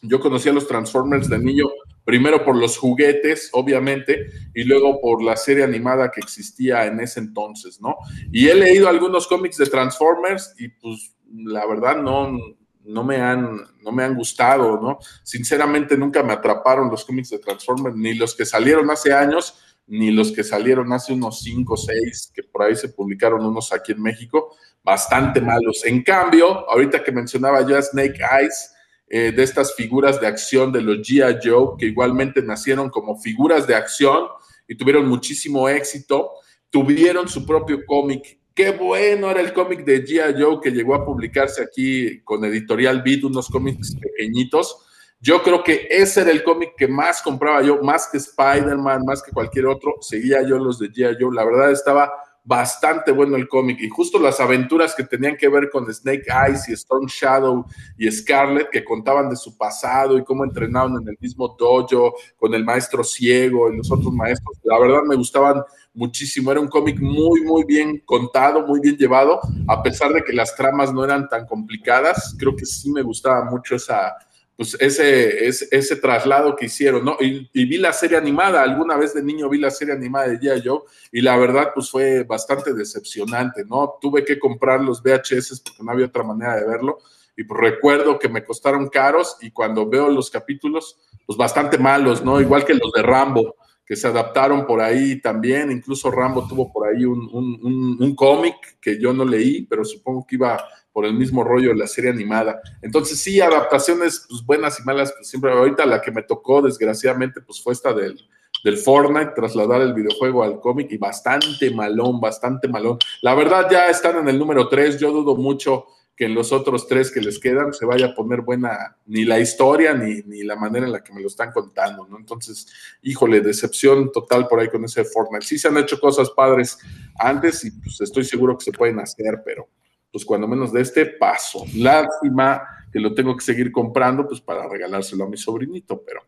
E: yo conocí a los Transformers de niño primero por los juguetes, obviamente, y luego por la serie animada que existía en ese entonces, ¿no? Y he leído algunos cómics de Transformers y pues la verdad no, no, me, han, no me han gustado, ¿no? Sinceramente nunca me atraparon los cómics de Transformers, ni los que salieron hace años, ni los que salieron hace unos 5 o 6, que por ahí se publicaron unos aquí en México, bastante malos. En cambio, ahorita que mencionaba ya Snake Eyes, eh, de estas figuras de acción de los G.I. Joe, que igualmente nacieron como figuras de acción y tuvieron muchísimo éxito, tuvieron su propio cómic. Qué bueno era el cómic de G.I. Joe que llegó a publicarse aquí con Editorial Beat, unos cómics pequeñitos. Yo creo que ese era el cómic que más compraba yo, más que Spider-Man, más que cualquier otro. Seguía yo los de G.I. Joe. La verdad estaba bastante bueno el cómic y justo las aventuras que tenían que ver con Snake Eyes y Storm Shadow y Scarlet que contaban de su pasado y cómo entrenaron en el mismo dojo con el maestro ciego y los otros maestros. La verdad me gustaban muchísimo. Era un cómic muy, muy bien contado, muy bien llevado, a pesar de que las tramas no eran tan complicadas. Creo que sí me gustaba mucho esa, pues ese, ese, traslado que hicieron, ¿no? Y, vi la serie animada, alguna vez de niño vi la serie animada de G.I. Joe y la verdad pues fue bastante decepcionante, ¿no? Tuve que comprar los VHS porque no había otra manera de verlo y pues recuerdo que me costaron caros y cuando veo los capítulos pues bastante malos, ¿no? Igual que los de Rambo que se adaptaron por ahí también, incluso Rambo tuvo por ahí un, un, un cómic que yo no leí, pero supongo que iba por el mismo rollo de la serie animada. Entonces, sí, adaptaciones pues, buenas y malas, pues siempre, ahorita la que me tocó, desgraciadamente, pues fue esta del, del Fortnite, trasladar el videojuego al cómic y bastante malón, bastante malón. La verdad, ya están en el número 3, yo dudo mucho que en los otros tres que les quedan se vaya a poner buena ni la historia ni, ni la manera en la que me lo están contando, ¿no? Entonces, híjole, decepción total por ahí con ese Fortnite. Sí se han hecho cosas padres antes y pues estoy seguro que se pueden hacer, pero pues cuando menos de este paso. Lástima que lo tengo que seguir comprando, pues para regalárselo a mi sobrinito, pero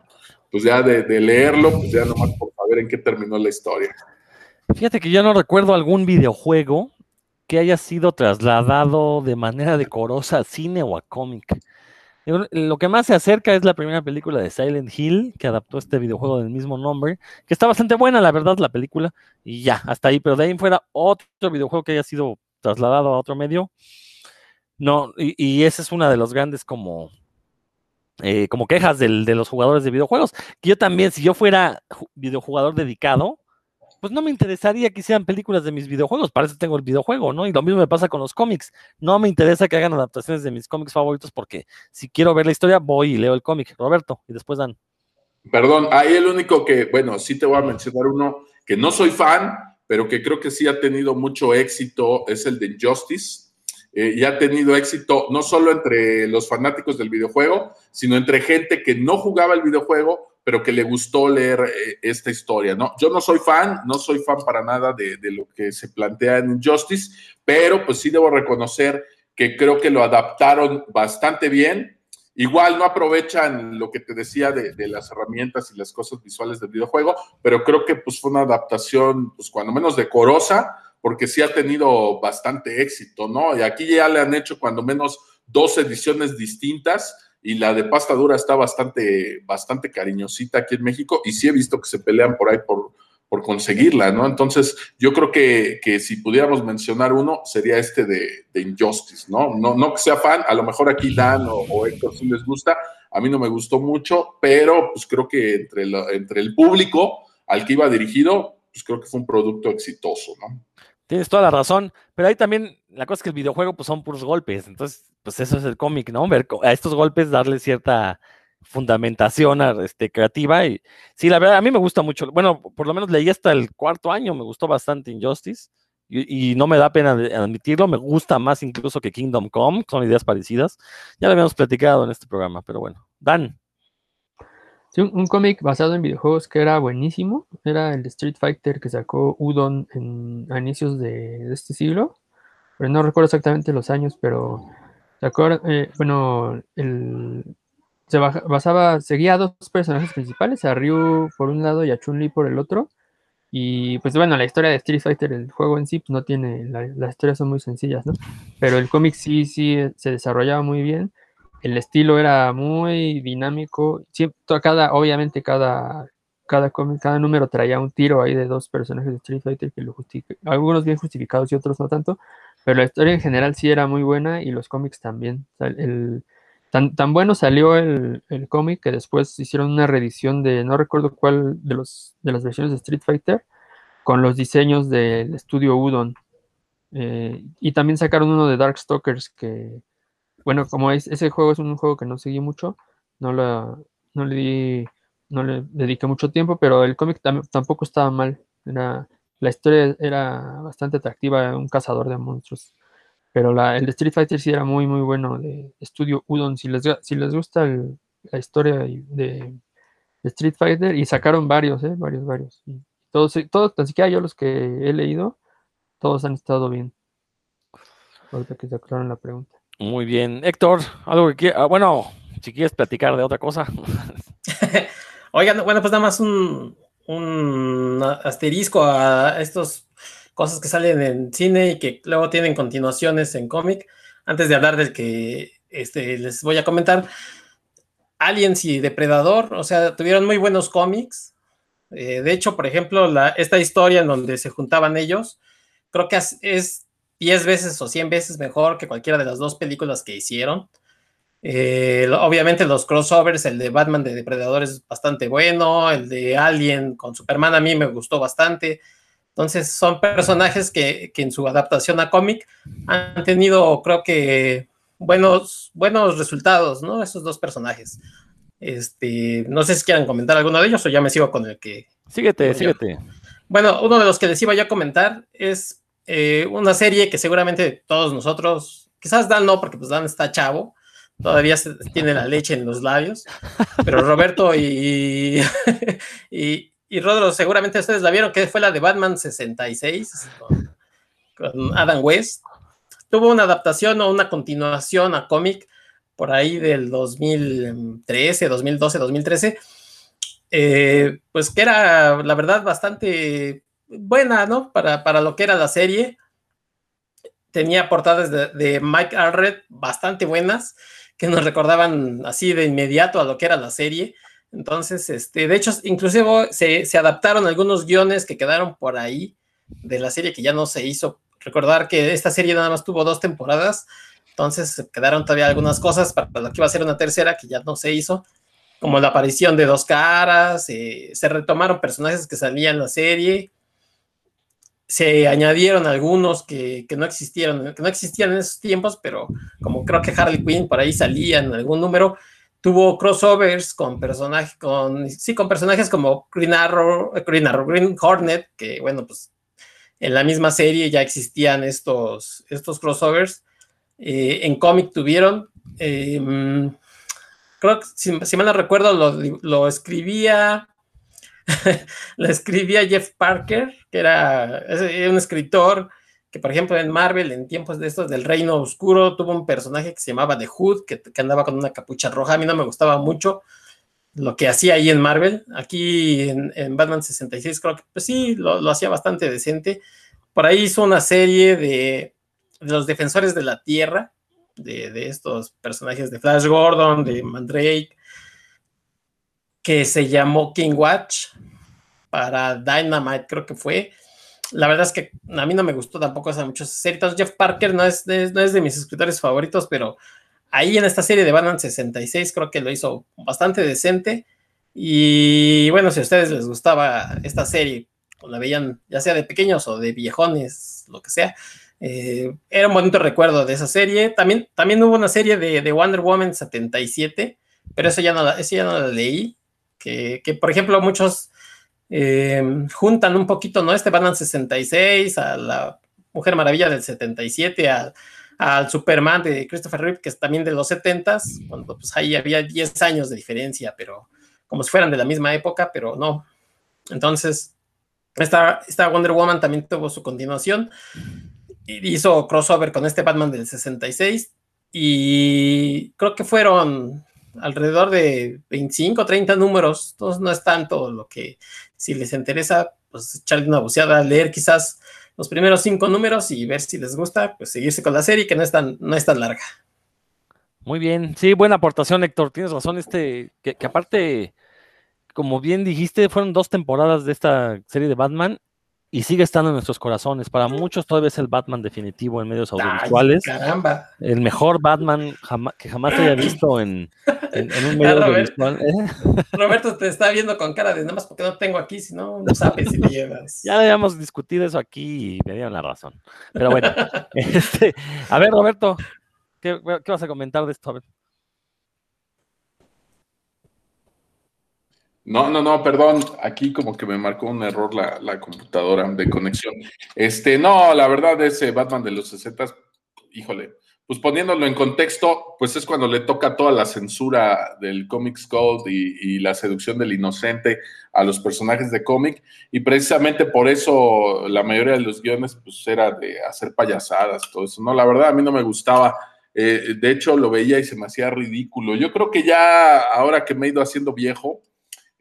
E: pues ya de, leerlo, pues ya nomás por saber en qué terminó la historia.
B: Fíjate que yo no recuerdo algún videojuego que haya sido trasladado de manera decorosa al cine o a cómic. Lo que más se acerca es la primera película de Silent Hill, que adaptó este videojuego del mismo nombre, que está bastante buena, la verdad, la película, y ya, hasta ahí, pero de ahí fuera otro videojuego que haya sido trasladado a otro medio. No, y, esa es una de los grandes como, eh, como quejas de los jugadores de videojuegos. Que yo también, si yo fuera videojugador dedicado, pues no me interesaría que hicieran películas de mis videojuegos, para eso tengo el videojuego, ¿no? Y lo mismo me pasa con los cómics. No me interesa que hagan adaptaciones de mis cómics favoritos porque si quiero ver la historia, voy y leo el cómic, Roberto, y después dan.
E: Perdón, ahí el único que, bueno, sí te voy a mencionar uno que no soy fan, pero que creo que sí ha tenido mucho éxito, es el de Justice. Eh, y ha tenido éxito no solo entre los fanáticos del videojuego, sino entre gente que no jugaba el videojuego, pero que le gustó leer eh, esta historia, ¿no? Yo no soy fan, no soy fan para nada de, lo que se plantea en Injustice, pero pues sí debo reconocer que creo que lo adaptaron bastante bien. Igual no aprovechan lo que te decía de, las herramientas y las cosas visuales del videojuego, pero creo que pues fue una adaptación, pues cuando menos decorosa, porque sí ha tenido bastante éxito, ¿no? Y aquí ya le han hecho cuando menos dos ediciones distintas y la de pasta dura está bastante, bastante cariñosita aquí en México y sí he visto que se pelean por ahí por, por conseguirla, ¿no? Entonces, yo creo que, si pudiéramos mencionar uno, sería este de, Injustice, ¿no? ¿no? No que sea fan, a lo mejor aquí Dan o, Héctor sí les gusta, a mí no me gustó mucho, pero pues creo que entre, entre el público al que iba dirigido, pues creo que fue un producto exitoso, ¿no?
B: Tienes toda la razón, pero ahí también la cosa es que el videojuego pues son puros golpes, entonces pues eso es el cómic, ¿no? A estos golpes darle cierta fundamentación este, creativa y sí, la verdad a mí me gusta mucho, bueno, por lo menos leí hasta el cuarto año, me gustó bastante Injustice y, no me da pena admitirlo, me gusta más incluso que Kingdom Come, son ideas parecidas, ya lo habíamos platicado en este programa, pero bueno, Dan.
D: Sí, un, cómic basado en videojuegos que era buenísimo. Era el Street Fighter que sacó Udon en, a inicios de, este siglo. Pero no recuerdo exactamente los años, pero eh, bueno, el, se basaba, seguía a dos personajes principales, a Ryu por un lado y a Chun-Li por el otro. Y pues bueno, la historia de Street Fighter, el juego en sí, pues no tiene, las historias son muy sencillas, ¿no? Pero el cómic sí, sí se desarrollaba muy bien el estilo era muy dinámico. Siempre, cada, obviamente cada, cada, cada número traía un tiro ahí de dos personajes de Street Fighter que lo algunos bien justificados y otros no tanto, pero la historia en general sí era muy buena y los cómics también. el, tan, tan, bueno salió el, el cómic que después hicieron una reedición de, no recuerdo cuál de, los, de las versiones de Street Fighter, con los diseños del estudio Udon. Eh, y también sacaron uno de Darkstalkers que bueno, como es, ese juego es un juego que no seguí mucho, no, la, no le di, no le dediqué mucho tiempo, pero el cómic tampoco estaba mal. Era, la historia era bastante atractiva, un cazador de monstruos. Pero la, el de Street Fighter sí era muy, muy bueno, de estudio Udon. Si les, si les gusta la historia de, Street Fighter, y sacaron varios, ¿eh? varios, varios. Y todos, todos, tan siquiera yo los que he leído, todos han estado bien. Ahorita que se aclararon la pregunta.
B: Muy bien. Héctor, algo que quiera, ah, bueno, si quieres platicar de otra cosa.
C: Oigan, bueno, pues nada más un, asterisco a estas cosas que salen en cine y que luego tienen continuaciones en cómic. Antes de hablar del que este, les voy a comentar, Aliens y Depredador, o sea, tuvieron muy buenos cómics. Eh, de hecho, por ejemplo, la, esta historia en donde se juntaban ellos, creo que es 10 veces o 100 veces mejor que cualquiera de las dos películas que hicieron. Eh, obviamente los crossovers, el de Batman de Depredador es bastante bueno, el de Alien con Superman a mí me gustó bastante. Entonces son personajes que, en su adaptación a cómic han tenido, creo que, buenos, buenos resultados, ¿no? Esos dos personajes. Este, no sé si quieran comentar alguno de ellos o ya me sigo con el que...
B: Síguete, síguete.
C: Bueno, uno de los que les iba yo a comentar es eh, una serie que seguramente todos nosotros, quizás Dan no, porque pues Dan está chavo, todavía tiene la leche en los labios, pero Roberto y, y, y Rodro seguramente ustedes la vieron, que fue la de Batman 66 con, con Adam West. Tuvo una adaptación o una continuación a cómic por ahí del 2013, 2012, 2013, pues que era la verdad bastante buena, ¿no? Para, para lo que era la serie. tenía portadas de, de Mike Allred bastante buenas, que nos recordaban así de inmediato a lo que era la serie. Entonces, este, de hecho, inclusive se, se, adaptaron algunos guiones que quedaron por ahí de la serie que ya no se hizo. Recordar que esta serie nada más tuvo dos temporadas, entonces quedaron todavía algunas cosas para lo que iba a ser una tercera que ya no se hizo, como la aparición de dos caras, eh, se retomaron personajes que salían en la serie, se añadieron algunos que, que, no existieron, que no existían en esos tiempos, pero como creo que Harley Quinn por ahí salía en algún número, tuvo crossovers con personajes, con, sí, con personajes como Green Arrow, Green Arrow, Green Hornet, que bueno, pues en la misma serie ya existían estos, estos crossovers. Eh, en cómic tuvieron, eh, creo que si, si, mal no recuerdo, lo, lo escribía, lo escribía Jeff Parker, que era un escritor que por ejemplo en Marvel, en tiempos de estos del Reino Oscuro, tuvo un personaje que se llamaba The Hood, que, andaba con una capucha roja. A mí no me gustaba mucho lo que hacía ahí en Marvel. Aquí en, Batman 66 creo que pues sí, lo, lo, hacía bastante decente. Por ahí hizo una serie de, de los defensores de la Tierra, de, de, estos personajes de Flash Gordon, de Mandrake, que se llamó King Watch para Dynamite, creo que fue la verdad es que a mí no me gustó tampoco esa muchas series. Jeff Parker no es, de, no es de mis escritores favoritos, pero ahí en esta serie de Batman 66 creo que lo hizo bastante decente. Y bueno, si a ustedes les gustaba esta serie, o la veían ya sea de pequeños o de viejones, lo que sea, eh, era un bonito recuerdo de esa serie. También, también hubo una serie de, de Wonder Woman 77, pero eso ya no la, eso ya no la leí. Que, que, por ejemplo, muchos eh, juntan un poquito, ¿no? Este Batman 66, a la Mujer Maravilla del 77, al, Superman de Christopher Reeve, que es también de los 70s, cuando pues ahí había 10 años de diferencia, pero como si fueran de la misma época, pero no. Entonces, esta, esta Wonder Woman también tuvo su continuación hizo crossover con este Batman del 66 y creo que fueron alrededor de 25, 30 números, entonces no es tanto lo que si les interesa, pues echarle una buceada, leer quizás los primeros cinco números y ver si les gusta, pues seguirse con la serie que no es tan, no es tan larga.
B: Muy bien, sí, buena aportación, Héctor, tienes razón, este, que, que aparte, como bien dijiste, fueron dos temporadas de esta serie de Batman y sigue estando en nuestros corazones. Para muchos todavía es el Batman definitivo en medios audiovisuales.
C: Ay, caramba.
B: El mejor Batman jama, que jamás haya visto en, en, en un medio
C: Roberto,
B: audiovisual. ¿eh?
C: Roberto te está viendo con cara de nada más porque no tengo aquí, si no, no sabes si te llevas.
B: Ya habíamos discutido eso aquí y me dieron la razón. Pero bueno, este, a ver, Roberto, ¿qué, ¿qué, vas a comentar de esto? A ver.
E: No, no, no, perdón, aquí como que me marcó un error la, la, computadora de conexión. Este, no, la verdad, ese Batman de los 60, híjole, pues poniéndolo en contexto, pues es cuando le toca toda la censura del Comics Code y, y la seducción del inocente a los personajes de cómic, y precisamente por eso la mayoría de los guiones, pues era de hacer payasadas, todo eso, ¿no? La verdad, a mí no me gustaba. Eh, de hecho, lo veía y se me hacía ridículo. Yo creo que ya ahora que me he ido haciendo viejo,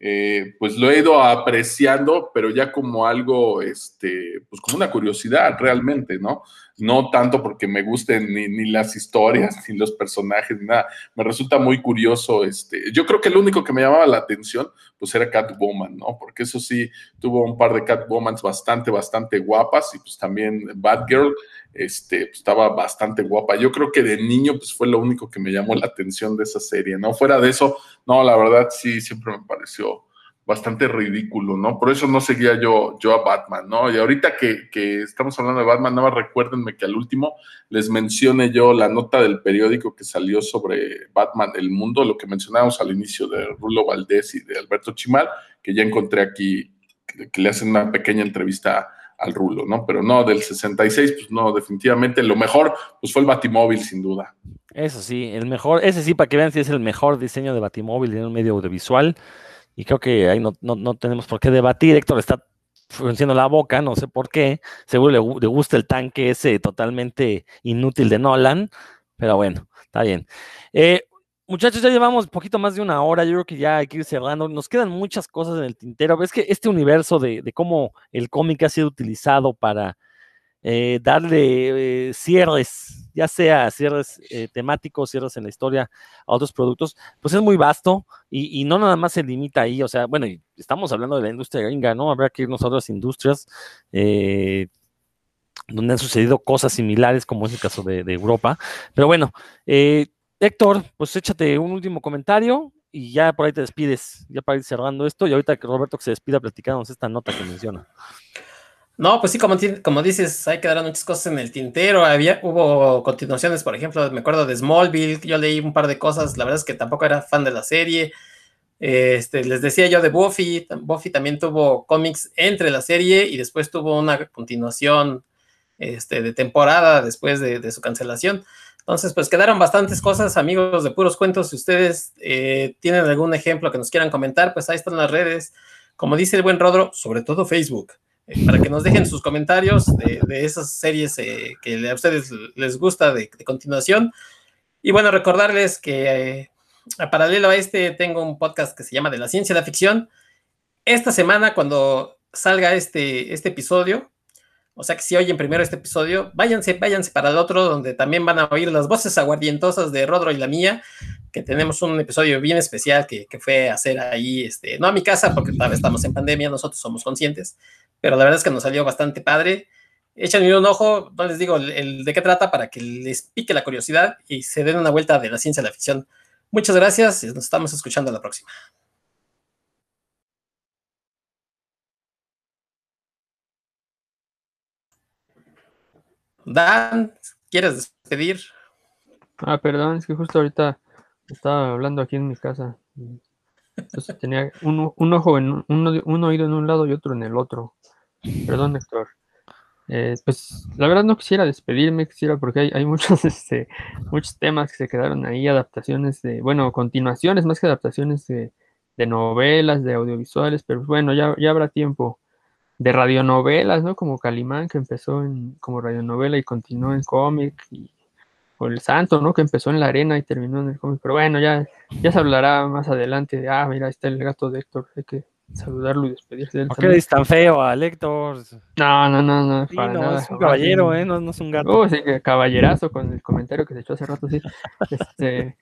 E: eh, pues lo he ido apreciando, pero ya como algo, este, pues como una curiosidad realmente, ¿no? No tanto porque me gusten ni, ni, las historias, ni los personajes, ni nada. Me resulta muy curioso, este, yo creo que el único que me llamaba la atención, pues era Catwoman, ¿no? Porque eso sí, tuvo un par de Catwomans bastante, bastante guapas y pues también Batgirl, este, pues, estaba bastante guapa. Yo creo que de niño, pues fue lo único que me llamó la atención de esa serie, ¿no? Fuera de eso, no, la verdad sí, siempre me pareció bastante ridículo, ¿no? Por eso no seguía yo, yo a Batman, ¿no? Y ahorita que, que estamos hablando de Batman, nada más recuérdenme que al último les mencione yo la nota del periódico que salió sobre Batman, el mundo, lo que mencionábamos al inicio de Rulo Valdés y de Alberto Chimal, que ya encontré aquí, que, le hacen una pequeña entrevista al rulo, ¿no? Pero no, del 66, pues no, definitivamente lo mejor, pues fue el Batimóvil, sin duda.
B: Eso sí, el mejor, ese sí, para que vean si es el mejor diseño de Batimóvil en un medio audiovisual, y creo que ahí no, no, no tenemos por qué debatir, Héctor está frunciendo la boca, no sé por qué, seguro le, le gusta el tanque ese totalmente inútil de Nolan, pero bueno, está bien. Eh, Muchachos, ya llevamos poquito más de una hora, yo creo que ya hay que ir cerrando. Nos quedan muchas cosas en el tintero. Es que este universo de, cómo el cómic ha sido utilizado para eh, darle eh, cierres, ya sea cierres eh, temáticos, cierres en la historia a otros productos, pues es muy vasto y, no nada más se limita ahí, o sea, bueno, estamos hablando de la industria gringa, ¿no? Habrá que irnos a otras industrias donde han sucedido cosas similares, como es el caso de, de Europa. Pero bueno, Héctor, pues échate un último comentario y ya por ahí te despides, ya para ir cerrando esto, y ahorita que Roberto que se despida platicándonos esta nota que menciona.
C: No, pues sí, como, como dices, hay que dar muchas cosas en el tintero. Había, hubo continuaciones, por ejemplo, me acuerdo de Smallville, yo leí un par de cosas, la verdad es que tampoco era fan de la serie. Este, les decía yo de Buffy, Buffy también tuvo cómics entre la serie y después tuvo una continuación este, de temporada después de, de, su cancelación. Entonces, pues quedaron bastantes cosas, amigos de puros cuentos. Si ustedes eh, tienen algún ejemplo que nos quieran comentar, pues ahí están las redes. Como dice el buen Rodro, sobre todo Facebook. Eh, para que nos dejen sus comentarios de, esas series eh, que a ustedes les gusta de, continuación. Y bueno, recordarles que a paralelo a este tengo un podcast que se llama De la ciencia de la ficción. Esta semana, cuando salga este, este episodio, o sea que si oyen primero este episodio, váyanse, váyanse para el otro, donde también van a oír las voces aguardientosas de Rodro y la mía, que tenemos un episodio bien especial que, que fue hacer ahí, este, no a mi casa, porque todavía estamos en pandemia, nosotros somos conscientes, pero la verdad es que nos salió bastante padre. Échenme un ojo, no les digo el, de qué trata para que les pique la curiosidad y se den una vuelta de la ciencia de la ficción. Muchas gracias y nos estamos escuchando la próxima. Dan, ¿quieres despedir?
D: Ah, perdón, es que justo ahorita estaba hablando aquí en mi casa. Entonces tenía un, un ojo en un, un oído en un lado y otro en el otro. Perdón, Héctor. Eh, pues la verdad no quisiera despedirme, quisiera porque hay, hay muchos, este, muchos temas que se quedaron ahí, adaptaciones de, bueno, continuaciones más que adaptaciones de, de novelas, de audiovisuales, pero bueno, ya, ya habrá tiempo de radionovelas, ¿no? Como Calimán, que empezó en, como radionovela y continuó en cómic, y, o El Santo, ¿no? Que empezó en la arena y terminó en el cómic, pero bueno, ya, ya se hablará más adelante de, ah, mira, ahí está el gato de Héctor, hay que saludarlo y despedirse de él.
B: ¿Por qué eres tan feo, Alector?
D: No, no, no, no,
B: sí, para no nada. Es un caballero, ¿eh? No, no, es un gato.
D: Oh, sí, caballerazo con el comentario que se echó hace rato, sí. Este,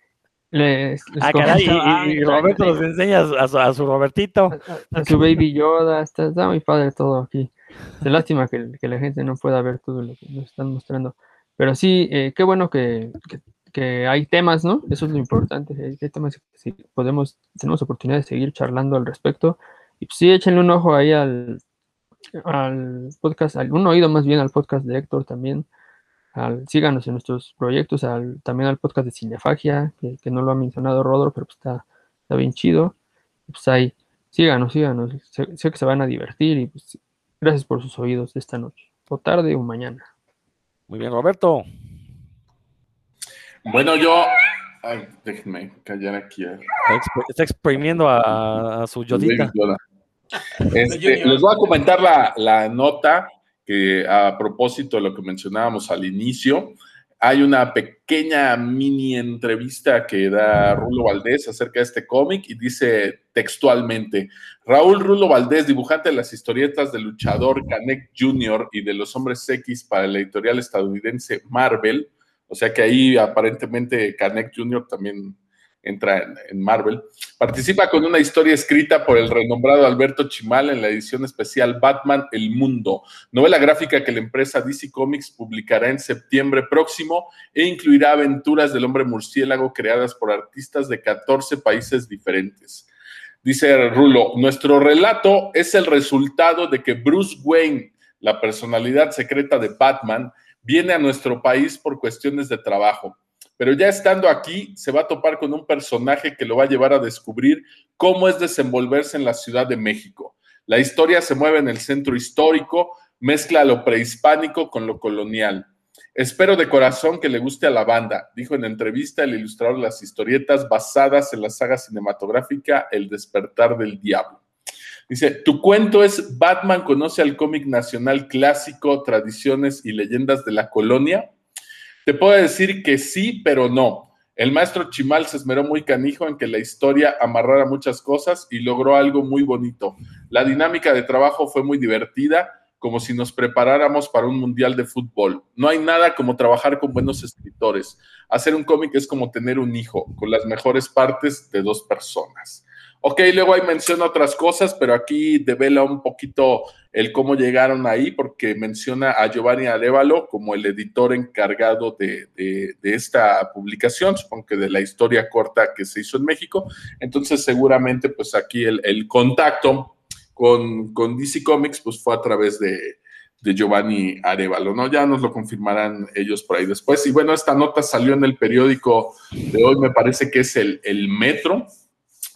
D: les, les
B: ah, caray, y, y, Roberto los enseña a su, a su Robertito.
D: A, a, su baby Yoda, está, está, muy padre todo aquí. Es lástima que, que, la gente no pueda ver todo lo que nos están mostrando. Pero sí, eh, qué bueno que, que, que, hay temas, ¿no? Eso es lo importante. Hay temas que sí podemos, tenemos oportunidad de seguir charlando al respecto. Y pues sí, échenle un ojo ahí al, al podcast, al, un oído más bien al podcast de Héctor también. Al, síganos en nuestros proyectos, al, también al podcast de Cinefagia, que, que, no lo ha mencionado Rodro, pero pues está, está bien chido. Pues ahí, síganos, síganos. Sé, sé, que se van a divertir y pues gracias por sus oídos de esta noche, o tarde o mañana.
B: Muy bien, Roberto.
E: Bueno, yo Ay, déjenme callar aquí.
B: Está, exprimiendo a, a su yodita.
E: Este, les voy a comentar la, la, nota que a propósito de lo que mencionábamos al inicio, hay una pequeña mini entrevista que da Rulo Valdés acerca de este cómic y dice textualmente, Raúl Rulo Valdés, dibujante de las historietas del luchador Canek Jr. y de los hombres X para la editorial estadounidense Marvel, o sea que ahí aparentemente Canek Jr. también entra en, Marvel. Participa con una historia escrita por el renombrado Alberto Chimal en la edición especial Batman El Mundo, novela gráfica que la empresa DC Comics publicará en septiembre próximo e incluirá aventuras del hombre murciélago creadas por artistas de 14 países diferentes. Dice Rulo, nuestro relato es el resultado de que Bruce Wayne, la personalidad secreta de Batman, viene a nuestro país por cuestiones de trabajo pero ya estando aquí se va a topar con un personaje que lo va a llevar a descubrir cómo es desenvolverse en la Ciudad de México. La historia se mueve en el centro histórico, mezcla lo prehispánico con lo colonial. Espero de corazón que le guste a la banda, dijo en entrevista el ilustrador de las historietas basadas en la saga cinematográfica El despertar del diablo. Dice, tu cuento es Batman conoce al cómic nacional clásico, tradiciones y leyendas de la colonia. Te puedo decir que sí, pero no. El maestro Chimal se esmeró muy canijo en que la historia amarrara muchas cosas y logró algo muy bonito. La dinámica de trabajo fue muy divertida. como si nos preparáramos para un mundial de fútbol. No hay nada como trabajar con buenos escritores. Hacer un cómic es como tener un hijo, con las mejores partes de dos personas. Ok, luego ahí menciona otras cosas, pero aquí devela un poquito el cómo llegaron ahí, porque menciona a Giovanni Arevalo como el editor encargado de, esta publicación, supongo que de la historia corta que se hizo en México. Entonces, seguramente, pues aquí el, contacto con, con, DC Comics, pues fue a través de, Giovanni Arevalo, ¿no? Ya nos lo confirmarán ellos por ahí después. Y bueno, esta nota salió en el periódico de hoy, me parece que es el, el Metro,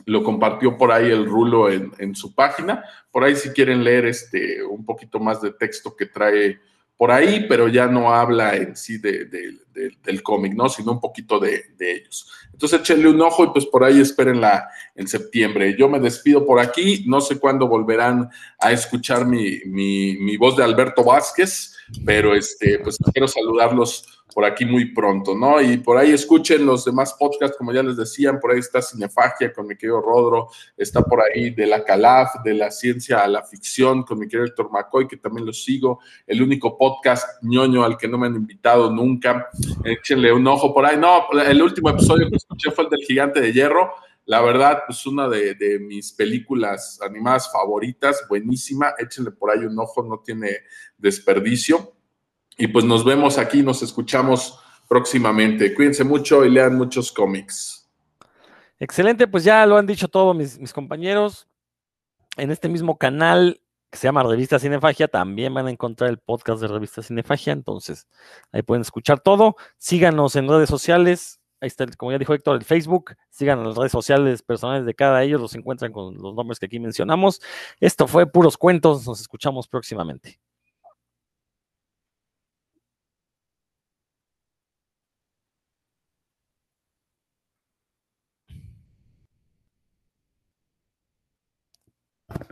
E: lo compartió por ahí el Rulo en, su página. Por ahí si quieren leer este, un poquito más de texto que trae por ahí, pero ya no habla en sí del cómic, ¿no? Sino un poquito de, ellos. Entonces échenle un ojo y pues por ahí espérenla en septiembre. Yo me despido por aquí, no sé cuándo volverán a escuchar mi, mi voz de Alberto Vázquez, pero este, pues quiero saludarlos por aquí muy pronto, ¿no? Y por ahí escuchen los demás podcasts, como ya les decían, por ahí está Cinefagia con mi querido Rodro, está por ahí de la Calaf, de la ciencia a la ficción con mi querido Héctor McCoy, que también lo sigo, el único podcast ñoño al que no me han invitado nunca, échenle un ojo por ahí. No, el último episodio que escuché fue el del Gigante de Hierro, la verdad, pues una de, de, mis películas animadas favoritas, buenísima. Échenle por ahí un ojo, no tiene desperdicio. Y pues nos vemos aquí, nos escuchamos próximamente. Cuídense mucho y lean muchos cómics.
B: Excelente, pues ya lo han dicho todos mis, compañeros. En este mismo canal que se llama Revista Cinefagia, también van a encontrar el podcast de Revista Cinefagia, entonces ahí pueden escuchar todo. Síganos en redes sociales, ahí está, como ya dijo Héctor, el Facebook, sigan las redes sociales personales de cada ellos, los encuentran con los nombres que aquí mencionamos. Esto fue Puros Cuentos, nos escuchamos próximamente.